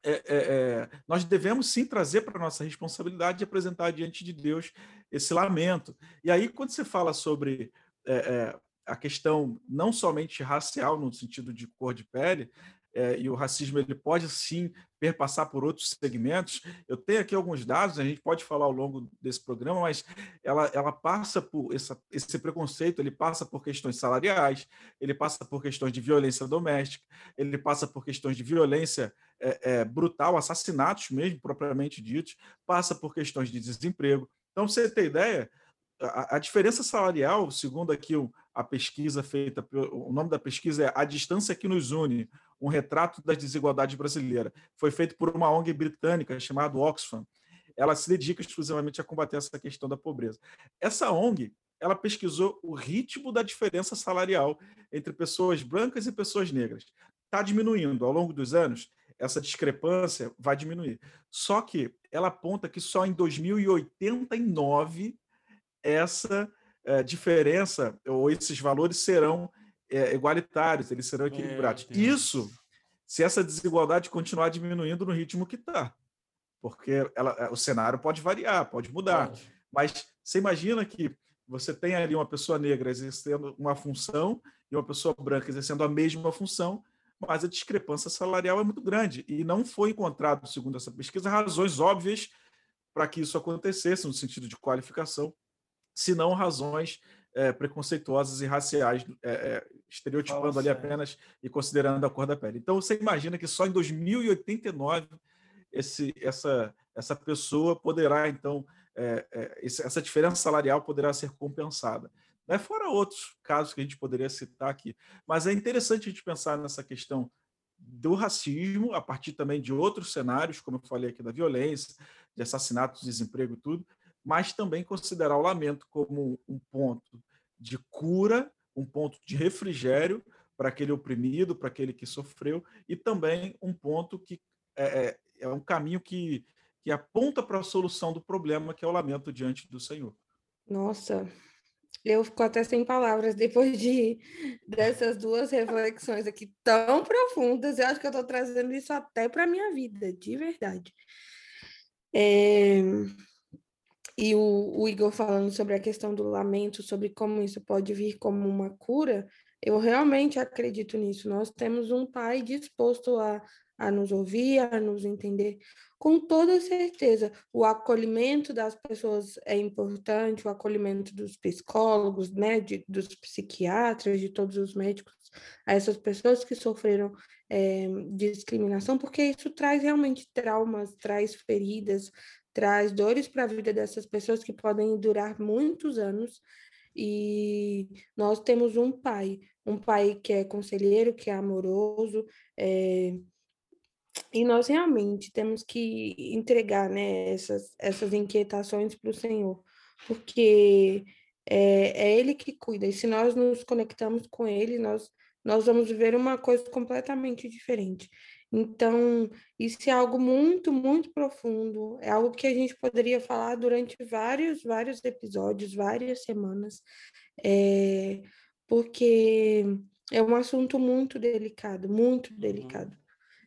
é, é, é, nós devemos sim trazer para nossa responsabilidade de apresentar diante de Deus esse lamento. E aí, quando você fala sobre é, é, a questão não somente racial, no sentido de cor de pele, é, e o racismo ele pode sim perpassar por outros segmentos. Eu tenho aqui alguns dados, a gente pode falar ao longo desse programa, mas ela, ela passa por essa, esse preconceito, ele passa por questões salariais, ele passa por questões de violência doméstica, ele passa por questões de violência é, é, brutal, assassinatos mesmo, propriamente ditos, passa por questões de desemprego. Então, você ter ideia, a, a diferença salarial, segundo aqui o, a pesquisa feita, o nome da pesquisa é A Distância que Nos Une, um retrato das desigualdades brasileiras. Foi feito por uma ONG britânica chamada Oxfam. Ela se dedica exclusivamente a combater essa questão da pobreza. Essa ONG, ela pesquisou o ritmo da diferença salarial entre pessoas brancas e pessoas negras. Está diminuindo ao longo dos anos, essa discrepância vai diminuir. Só que ela aponta que só em 2089 essa é, diferença ou esses valores serão é, igualitários, eles serão equilibrados. Isso, se essa desigualdade continuar diminuindo no ritmo que está, porque ela, é, o cenário pode variar, pode mudar. Pode. Mas você imagina que você tem ali uma pessoa negra exercendo uma função e uma pessoa branca exercendo a mesma função, mas a discrepância salarial é muito grande. E não foi encontrado, segundo essa pesquisa, razões óbvias para que isso acontecesse, no sentido de qualificação, senão razões é, preconceituosas e raciais, é, é, estereotipando ali apenas e considerando a cor da pele. Então, você imagina que só em 2089 esse, essa, essa pessoa poderá, então, essa diferença salarial poderá ser compensada. Né? Fora outros casos que a gente poderia citar aqui. Mas é interessante a gente pensar nessa questão do racismo, a partir também de outros cenários, como eu falei aqui, da violência, de assassinatos, desemprego e tudo, mas também considerar o lamento como um ponto de cura, um ponto de refrigério para aquele oprimido, para aquele que sofreu, e também um ponto que é, é, é um caminho que, que aponta para a solução do problema, que é o lamento diante do Senhor. Nossa, eu fico até sem palavras depois de dessas duas reflexões aqui tão profundas. Eu acho que eu estou trazendo isso até para a minha vida, de verdade. É... E o, o, Igor falando sobre a questão do lamento, sobre como isso pode vir como uma cura, eu realmente acredito nisso. Nós temos um pai disposto a, a nos ouvir, a nos entender, com toda certeza. O acolhimento das pessoas é importante, o acolhimento dos psicólogos, né, de, dos psiquiatras, de todos os médicos, a essas pessoas que sofreram é, discriminação, porque isso traz realmente traumas, traz feridas, traz dores para a vida dessas pessoas que podem durar muitos anos. E nós temos um pai, um pai que é conselheiro, que é amoroso, é, e nós realmente temos que entregar né, essas, essas inquietações para o Senhor, porque é, é Ele que cuida, e se nós nos conectamos com Ele, nós, nós vamos viver uma coisa completamente diferente. Então, isso é algo muito, muito profundo, é algo que a gente poderia falar durante vários, vários episódios, várias semanas, é, porque é um assunto muito delicado, muito uhum. delicado.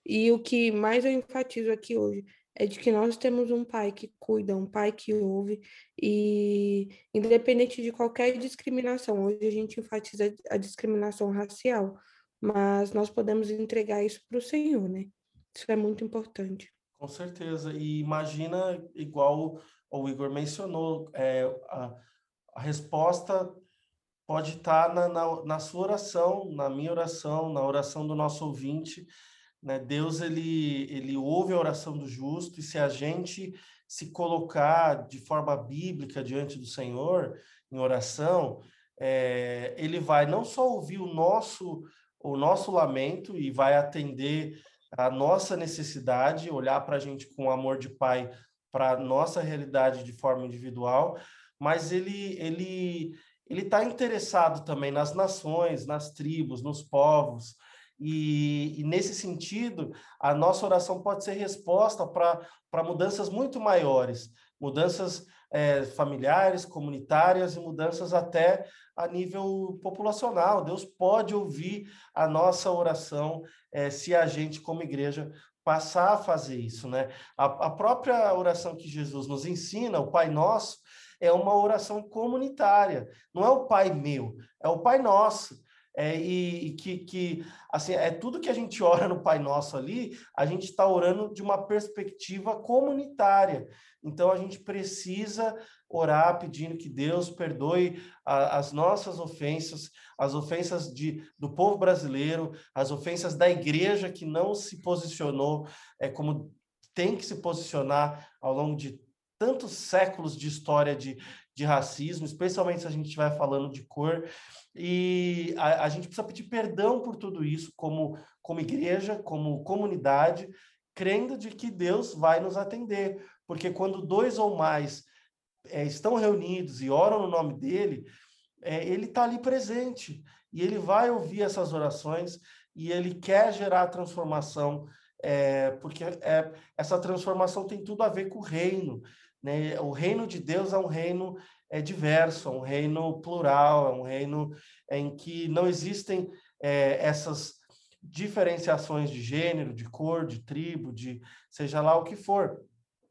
E o que mais eu enfatizo aqui hoje é de que nós temos um pai que cuida, um pai que ouve, e independente de qualquer discriminação, hoje a gente enfatiza a discriminação racial, mas nós podemos entregar isso para o Senhor, né? Isso é muito importante. Com certeza. E imagina, igual o Igor mencionou, é, a, a resposta pode estar na, na, na, sua oração, na minha oração, na oração do nosso ouvinte. Né? Deus ele, ele ouve a oração do justo e se a gente se colocar de forma bíblica diante do Senhor em oração, é, ele vai não só ouvir o nosso o nosso lamento e vai atender a nossa necessidade, olhar para a gente com amor de pai para nossa realidade de forma individual, mas ele ele ele está interessado também nas nações, nas tribos, nos povos, e, e, nesse sentido, a nossa oração pode ser resposta para mudanças muito maiores, mudanças é, familiares, comunitárias e mudanças até a nível populacional. Deus pode ouvir a nossa oração é, se a gente, como igreja, passar a fazer isso, né? A, a própria oração que Jesus nos ensina, o Pai Nosso, é uma oração comunitária. Não é o Pai meu, é o Pai Nosso. É, e, que, que, assim, é tudo que a gente ora no Pai Nosso ali, a gente está orando de uma perspectiva comunitária. Então, a gente precisa orar pedindo que Deus perdoe a, as nossas ofensas, as ofensas de, do povo brasileiro, as ofensas da igreja que não se posicionou é, como tem que se posicionar ao longo de tantos séculos de história de, de racismo, especialmente se a gente estiver falando de cor. E a, a gente precisa pedir perdão por tudo isso, como, como igreja, como comunidade, crendo de que Deus vai nos atender. Porque quando dois ou mais é, estão reunidos e oram no nome dele, é, ele está ali presente. E ele vai ouvir essas orações e ele quer gerar transformação, é, porque é, essa transformação tem tudo a ver com o reino. Né? O reino de Deus é um reino é diverso, é um reino plural, é um reino em que não existem é, essas diferenciações de gênero, de cor, de tribo, de seja lá o que for,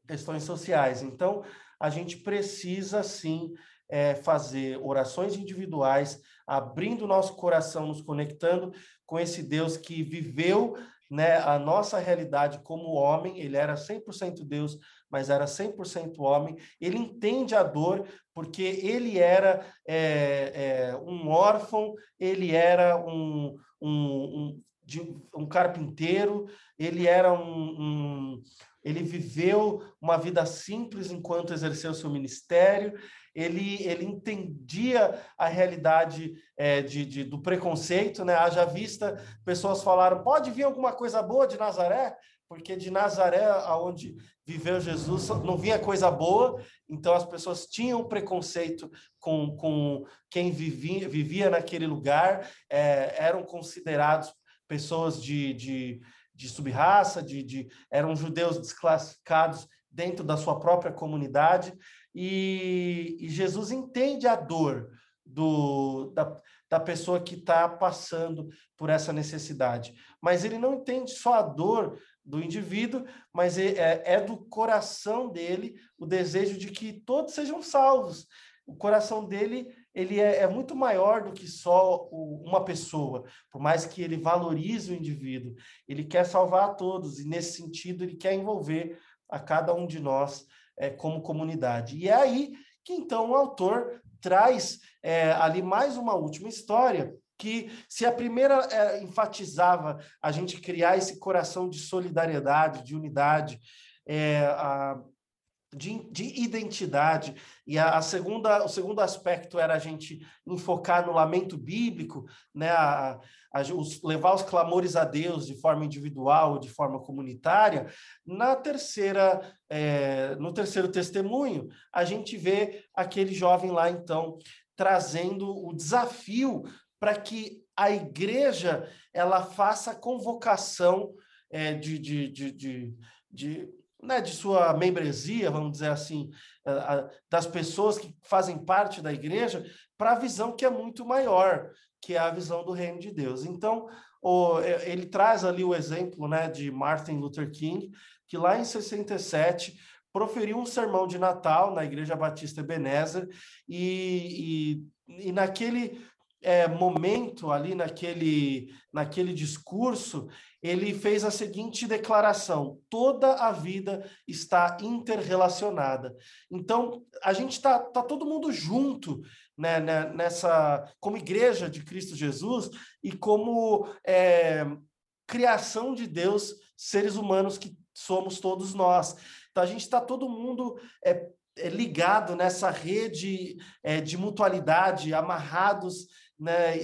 questões sociais. Então, a gente precisa sim é, fazer orações individuais, abrindo nosso coração, nos conectando com esse Deus que viveu né, a nossa realidade como homem, ele era 100% Deus, mas era 100% homem. Ele entende a dor, porque ele era é, é, um órfão, ele era um, um, um, um carpinteiro, ele era um ele viveu uma vida simples enquanto exerceu seu ministério, ele, ele entendia a realidade é, de, de, do preconceito, né? Haja vista, pessoas falaram: pode vir alguma coisa boa de Nazaré? Porque de Nazaré, aonde viveu Jesus, não vinha coisa boa, então as pessoas tinham preconceito com, com quem vivia, vivia naquele lugar, é, eram considerados pessoas de, de, de subraça, de, de, eram judeus desclassificados dentro da sua própria comunidade, e, e Jesus entende a dor do, da, da pessoa que está passando por essa necessidade. Mas ele não entende só a dor do indivíduo, mas é, é, é do coração dele o desejo de que todos sejam salvos. O coração dele ele é, é muito maior do que só o, uma pessoa, por mais que ele valorize o indivíduo, ele quer salvar a todos, e nesse sentido ele quer envolver a cada um de nós é, como comunidade. E é aí que então o autor traz é, ali mais uma última história que se a primeira é, enfatizava a gente criar esse coração de solidariedade, de unidade, é, a, de, de, identidade. E a, a, segunda, o segundo aspecto era a gente enfocar no lamento bíblico, né, a, a, os, levar os clamores a Deus de forma individual, de forma comunitária. Na terceira, é, no terceiro testemunho, a gente vê aquele jovem lá, então, trazendo o desafio para que a igreja ela faça convocação é, de, de, de, de, de né, de sua membresia, vamos dizer assim, das pessoas que fazem parte da igreja, para a visão que é muito maior, que é a visão do reino de Deus. Então, ele traz ali o exemplo né, de Martin Luther King, que lá em 67 proferiu um sermão de Natal na Igreja Batista Ebenezer, e, e, e naquele é, momento ali, naquele, naquele discurso, ele fez a seguinte declaração: toda a vida está interrelacionada. Então, a gente está tá todo mundo junto né, né, nessa, como igreja de Cristo Jesus e como é, criação de Deus, seres humanos que somos todos nós. Então, a gente está todo mundo é, é ligado nessa rede é, de mutualidade, amarrados né,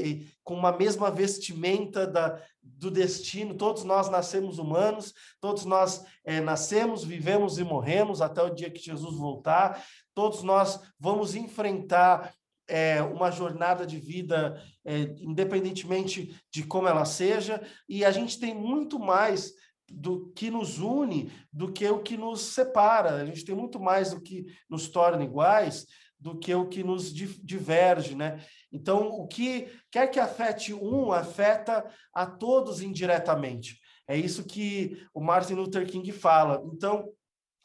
com uma mesma vestimenta da, do destino. Todos nós nascemos humanos, todos nós é, nascemos, vivemos e morremos até o dia que Jesus voltar. Todos nós vamos enfrentar é, uma jornada de vida, é, independentemente de como ela seja, e a gente tem muito mais do que nos une do que o que nos separa. A gente tem muito mais do que nos torna iguais do que o que nos diverge, né? Então, o que quer que afete um, afeta a todos indiretamente. É isso que o Martin Luther King fala. Então,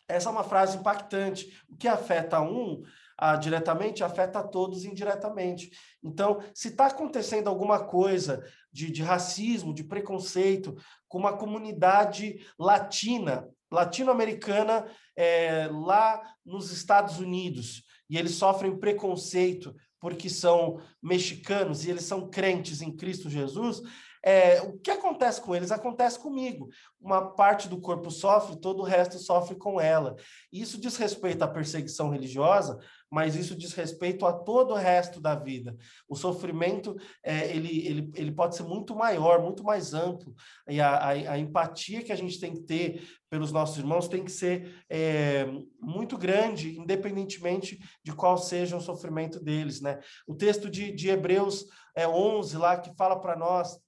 essa é uma frase impactante. O que afeta um, ah, diretamente, afeta a todos indiretamente. Então, se está acontecendo alguma coisa de, de racismo, de preconceito com uma comunidade latina, latino-americana, é, lá nos Estados Unidos, e eles sofrem preconceito porque são mexicanos e eles são crentes em Cristo Jesus, é, o que acontece com eles acontece comigo. Uma parte do corpo sofre, todo o resto sofre com ela. Isso diz respeito à perseguição religiosa, mas isso diz respeito a todo o resto da vida. O sofrimento é, ele, ele, ele pode ser muito maior, muito mais amplo. E a, a, a empatia que a gente tem que ter pelos nossos irmãos tem que ser é, muito grande, independentemente de qual seja o sofrimento deles. Né? O texto de, de Hebreus é, 11, lá, que fala para nós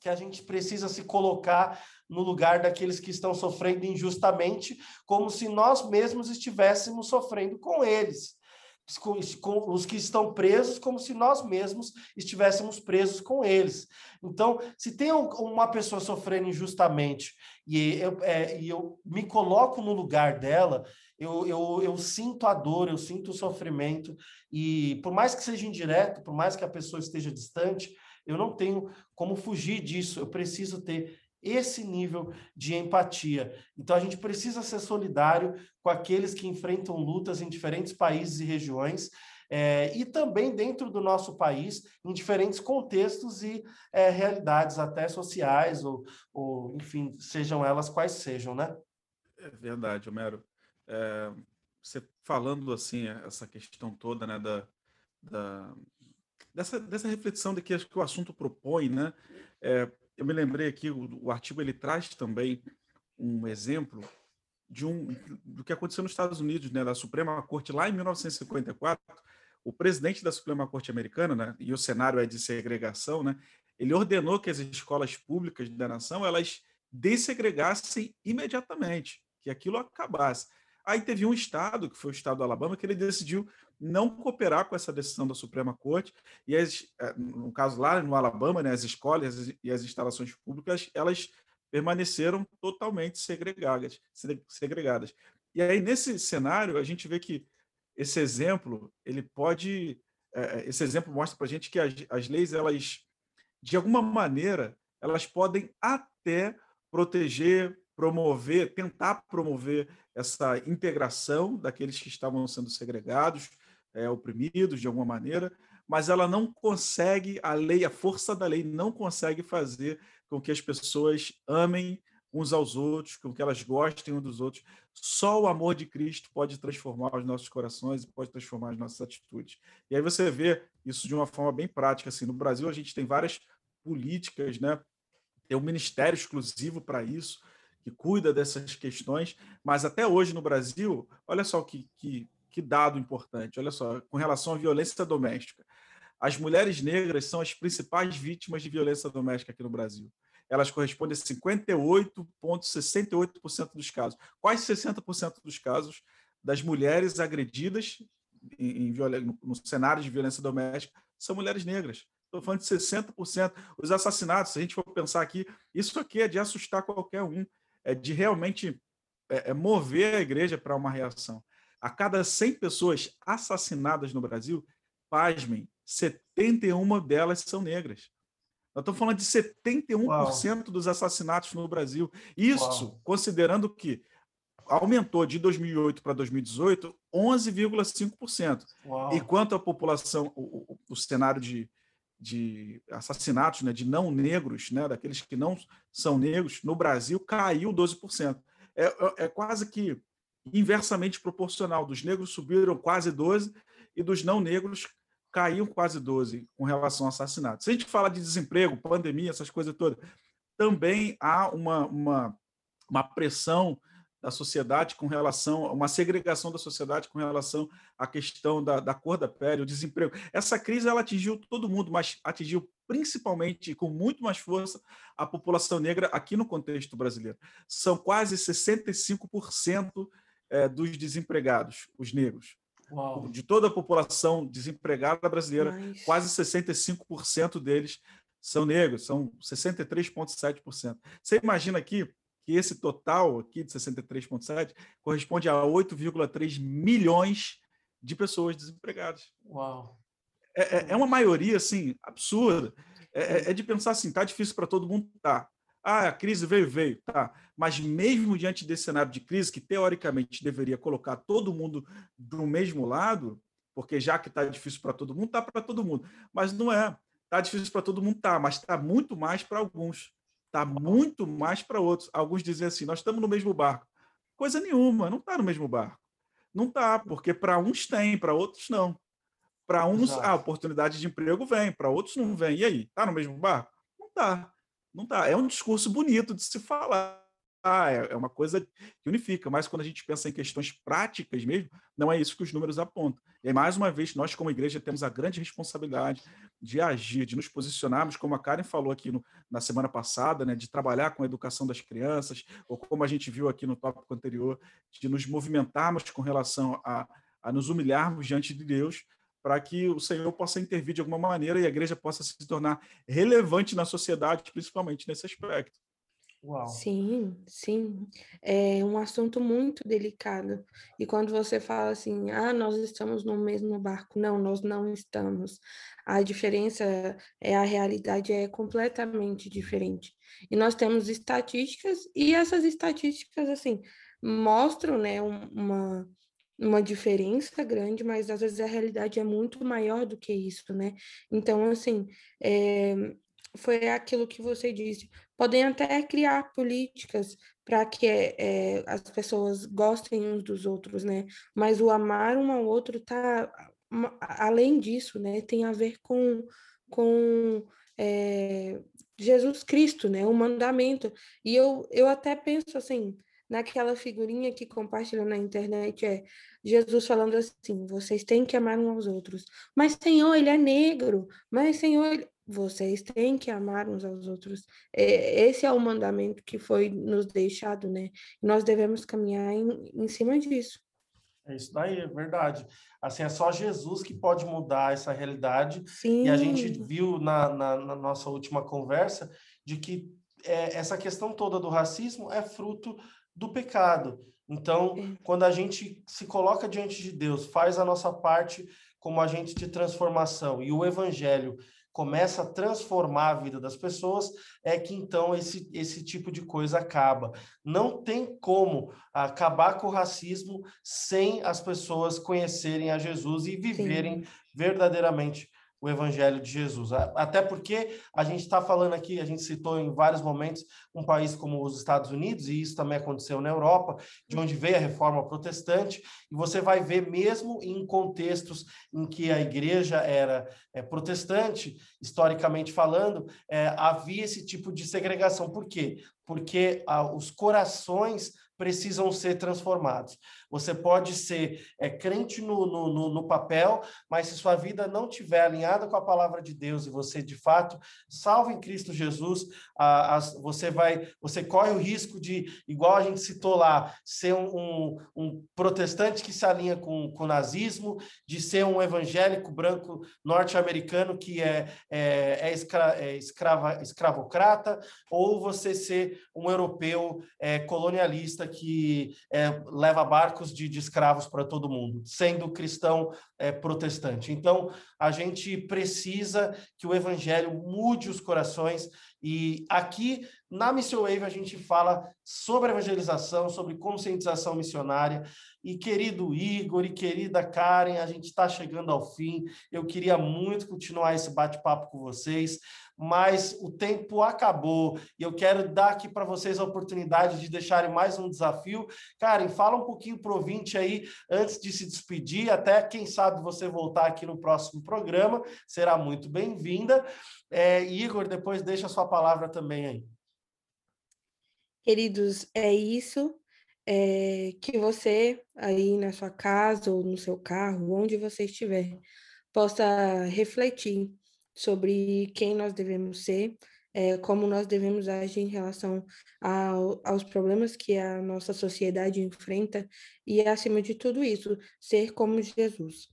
que a gente precisa se colocar no lugar daqueles que estão sofrendo injustamente, como se nós mesmos estivéssemos sofrendo com eles. Com os que estão presos, como se nós mesmos estivéssemos presos com eles. Então, se tem uma pessoa sofrendo injustamente e eu, é, e eu me coloco no lugar dela, eu, eu, eu sinto a dor, eu sinto o sofrimento, e por mais que seja indireto, por mais que a pessoa esteja distante, eu não tenho como fugir disso. Eu preciso ter esse nível de empatia. Então a gente precisa ser solidário com aqueles que enfrentam lutas em diferentes países e regiões. É, e também dentro do nosso país, em diferentes contextos e é, realidades, até sociais, ou, ou, enfim, sejam elas quais sejam, né? É verdade, Homero. É, você falando assim, essa questão toda né, da, da, dessa, dessa reflexão de que acho que o assunto propõe, né? É, eu me lembrei aqui, o, o, artigo ele traz também um exemplo de um do que aconteceu nos Estados Unidos, né, da Suprema Corte lá em 1954, o presidente da Suprema Corte americana, né, e o cenário é de segregação, né, ele ordenou que as escolas públicas da nação elas dessegregassem imediatamente, que aquilo acabasse. Aí teve um estado, que foi o estado do Alabama, que ele decidiu não cooperar com essa decisão da Suprema Corte, e as, eh, no caso lá no Alabama, né, as escolas e as instalações públicas, elas permaneceram totalmente segregadas, segregadas. E aí, nesse cenário, a gente vê que esse exemplo, ele pode... Eh, esse exemplo mostra para a gente que as, as leis, elas, de alguma maneira, elas podem até proteger, promover, tentar promover essa integração daqueles que estavam sendo segregados, é, oprimidos de alguma maneira, mas ela não consegue, a lei, a força da lei não consegue fazer com que as pessoas amem uns aos outros, com que elas gostem uns dos outros. Só o amor de Cristo pode transformar os nossos corações e pode transformar as nossas atitudes. E aí você vê isso de uma forma bem prática. Assim, no Brasil, a gente tem várias políticas, né? tem um ministério exclusivo para isso, que cuida dessas questões, mas até hoje no Brasil, olha só que, que que dado importante. Olha só, com relação à violência doméstica. As mulheres negras são as principais vítimas de violência doméstica aqui no Brasil. Elas correspondem a 58,68% dos casos. Quase 60% dos casos das mulheres agredidas em, em, no cenário de violência doméstica são mulheres negras. Estou falando de 60%. Os assassinatos, se a gente for pensar aqui, isso aqui é de assustar qualquer um, é de realmente é, é mover a igreja para uma reação. A cada 100 pessoas assassinadas no Brasil, pasmem, 71 delas são negras. Nós estamos falando de 71% Uau. dos assassinatos no Brasil. Isso Uau. considerando que aumentou de 2008 para 2018 11,5%. E quanto à população, o, o, o cenário de, de assassinatos né, de não negros, né, daqueles que não são negros, no Brasil caiu 12%. É, é, é quase que inversamente proporcional. Dos negros subiram quase 12 e dos não negros caiu quase 12 com relação a assassinatos. Se a gente fala de desemprego, pandemia, essas coisas todas, também há uma, uma, uma pressão da sociedade com relação, uma segregação da sociedade com relação à questão da, da cor da pele, o desemprego. Essa crise ela atingiu todo mundo, mas atingiu principalmente com muito mais força a população negra aqui no contexto brasileiro. São quase 65% é, dos desempregados, os negros. Uau. De toda a população desempregada brasileira, Mas... quase 65% deles são negros, são 63,7%. Você imagina aqui que esse total aqui de 63,7 corresponde a 8,3 milhões de pessoas desempregadas. Uau! É, é, é uma maioria, assim, absurda. É, é, é de pensar assim, tá difícil para todo mundo, tá. Ah, a crise veio, veio, tá. Mas mesmo diante desse cenário de crise, que teoricamente deveria colocar todo mundo do mesmo lado, porque já que está difícil para todo mundo, tá para todo mundo. Mas não é. Tá difícil para todo mundo, tá, mas está muito mais para alguns. Tá muito mais para outros. Alguns dizem assim: nós estamos no mesmo barco. Coisa nenhuma, não está no mesmo barco. Não está, porque para uns tem, para outros não. Para uns, Exato. a oportunidade de emprego vem, para outros não vem. E aí, está no mesmo barco? Não está. Não está. É um discurso bonito de se falar. É, é uma coisa que unifica, mas quando a gente pensa em questões práticas mesmo, não é isso que os números apontam. E aí, mais uma vez, nós, como igreja, temos a grande responsabilidade de agir, de nos posicionarmos, como a Karen falou aqui no, na semana passada, né, de trabalhar com a educação das crianças, ou como a gente viu aqui no tópico anterior, de nos movimentarmos com relação a, a nos humilharmos diante de Deus, para que o Senhor possa intervir de alguma maneira e a igreja possa se tornar relevante na sociedade, principalmente nesse aspecto. Uau. Sim, sim. É um assunto muito delicado. E quando você fala assim, ah, nós estamos no mesmo barco, não, nós não estamos. A diferença é a realidade é completamente diferente. E nós temos estatísticas e essas estatísticas assim mostram, né, uma uma diferença grande, mas às vezes a realidade é muito maior do que isso, né? Então, assim, é, foi aquilo que você disse. Podem até criar políticas para que é, as pessoas gostem uns dos outros, né? Mas o amar um ao outro tá além disso, né? Tem a ver com, com é, Jesus Cristo, né? O mandamento. E eu, eu até penso assim, naquela figurinha que compartilham na internet é Jesus falando assim: vocês têm que amar uns aos outros. Mas, Senhor, ele é negro. Mas, Senhor, vocês têm que amar uns aos outros. É, esse é o mandamento que foi nos deixado, né? Nós devemos caminhar em, em cima disso. É isso daí, é verdade. Assim, é só Jesus que pode mudar essa realidade. Sim. E a gente viu na, na, na nossa última conversa de que é, essa questão toda do racismo é fruto do pecado. Então, é. quando a gente se coloca diante de Deus, faz a nossa parte como agente de transformação e o evangelho começa a transformar a vida das pessoas, é que então esse, esse tipo de coisa acaba. Não tem como acabar com o racismo sem as pessoas conhecerem a Jesus e viverem Sim. verdadeiramente o Evangelho de Jesus. Até porque a gente está falando aqui, a gente citou em vários momentos um país como os Estados Unidos, e isso também aconteceu na Europa, de onde veio a reforma protestante, e você vai ver mesmo em contextos em que a igreja era é, protestante, historicamente falando, é, havia esse tipo de segregação. Por quê? Porque ah, os corações precisam ser transformados. Você pode ser é, crente no, no, no, papel, mas se sua vida não estiver alinhada com a palavra de Deus e você de fato salva em Cristo Jesus, a, a, você vai, você corre o risco de, igual a gente citou lá, ser um, um, um protestante que se alinha com, com o nazismo, de ser um evangélico branco norte-americano que é, é, é, escra, é escrava, escravocrata, ou você ser um europeu é, que é, leva barcos de, de escravos para todo mundo, sendo cristão é, protestante. Então, a gente precisa que o evangelho mude os corações. E aqui na Mission Wave a gente fala sobre evangelização, sobre conscientização missionária. E querido Igor e querida Karen, a gente está chegando ao fim. Eu queria muito continuar esse bate-papo com vocês, mas o tempo acabou e eu quero dar aqui para vocês a oportunidade de deixarem mais um desafio. Karen, fala um pouquinho para o ouvinte aí antes de se despedir, até quem sabe você voltar aqui no próximo programa, será muito bem-vinda. É, Igor, depois deixa a sua palavra também aí. Queridos, é isso. É, que você aí na sua casa ou no seu carro, onde você estiver, possa refletir sobre quem nós devemos ser, é, como nós devemos agir em relação ao, aos problemas que a nossa sociedade enfrenta e, acima de tudo isso, ser como Jesus.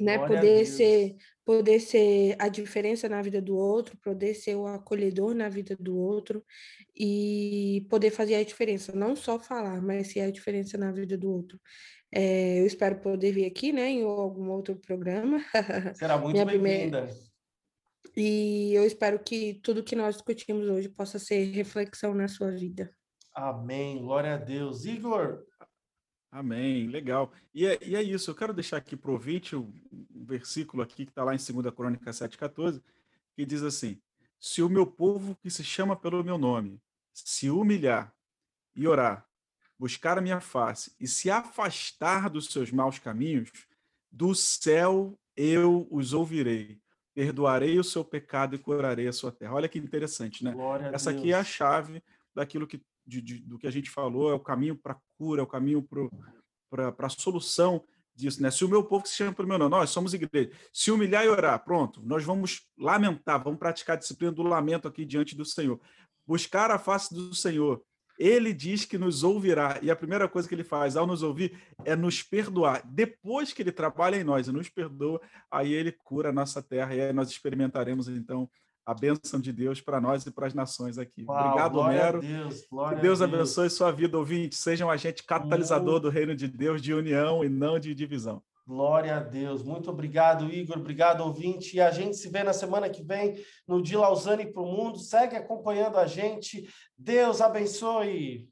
Né? Poder ser poder ser a diferença na vida do outro, poder ser o acolhedor na vida do outro e poder fazer a diferença, não só falar, mas ser a diferença na vida do outro. É, eu espero poder vir aqui, né, em algum outro programa. Será muito bem-vinda. Primeira... E eu espero que tudo que nós discutimos hoje possa ser reflexão na sua vida. Amém. Glória a Deus. Igor, Amém, legal. E é, e é isso, eu quero deixar aqui para o ouvinte o versículo aqui que está lá em 2 Crônica 7,14, que diz assim: Se o meu povo que se chama pelo meu nome se humilhar e orar, buscar a minha face e se afastar dos seus maus caminhos, do céu eu os ouvirei, perdoarei o seu pecado e curarei a sua terra. Olha que interessante, né? Essa aqui é a chave daquilo que de, de, do que a gente falou, é o caminho para a cura, é o caminho para a solução disso. Né? Se o meu povo se chama pelo meu nome, nós somos igreja, se humilhar e orar, pronto, nós vamos lamentar, vamos praticar a disciplina do lamento aqui diante do Senhor. Buscar a face do Senhor. Ele diz que nos ouvirá, e a primeira coisa que ele faz ao nos ouvir é nos perdoar. Depois que ele trabalha em nós e nos perdoa, aí ele cura a nossa terra, e aí nós experimentaremos então a bênção de Deus para nós e para as nações aqui. Uau, Obrigado, Homero. Deus, que Deus abençoe sua vida, ouvinte. Seja um agente catalisador do reino de Deus, de união e não de divisão. Glória a Deus. Muito obrigado, Igor. Obrigado, ouvinte. E a gente se vê na semana que vem no Di Lausanne para o Mundo. Segue acompanhando a gente. Deus abençoe.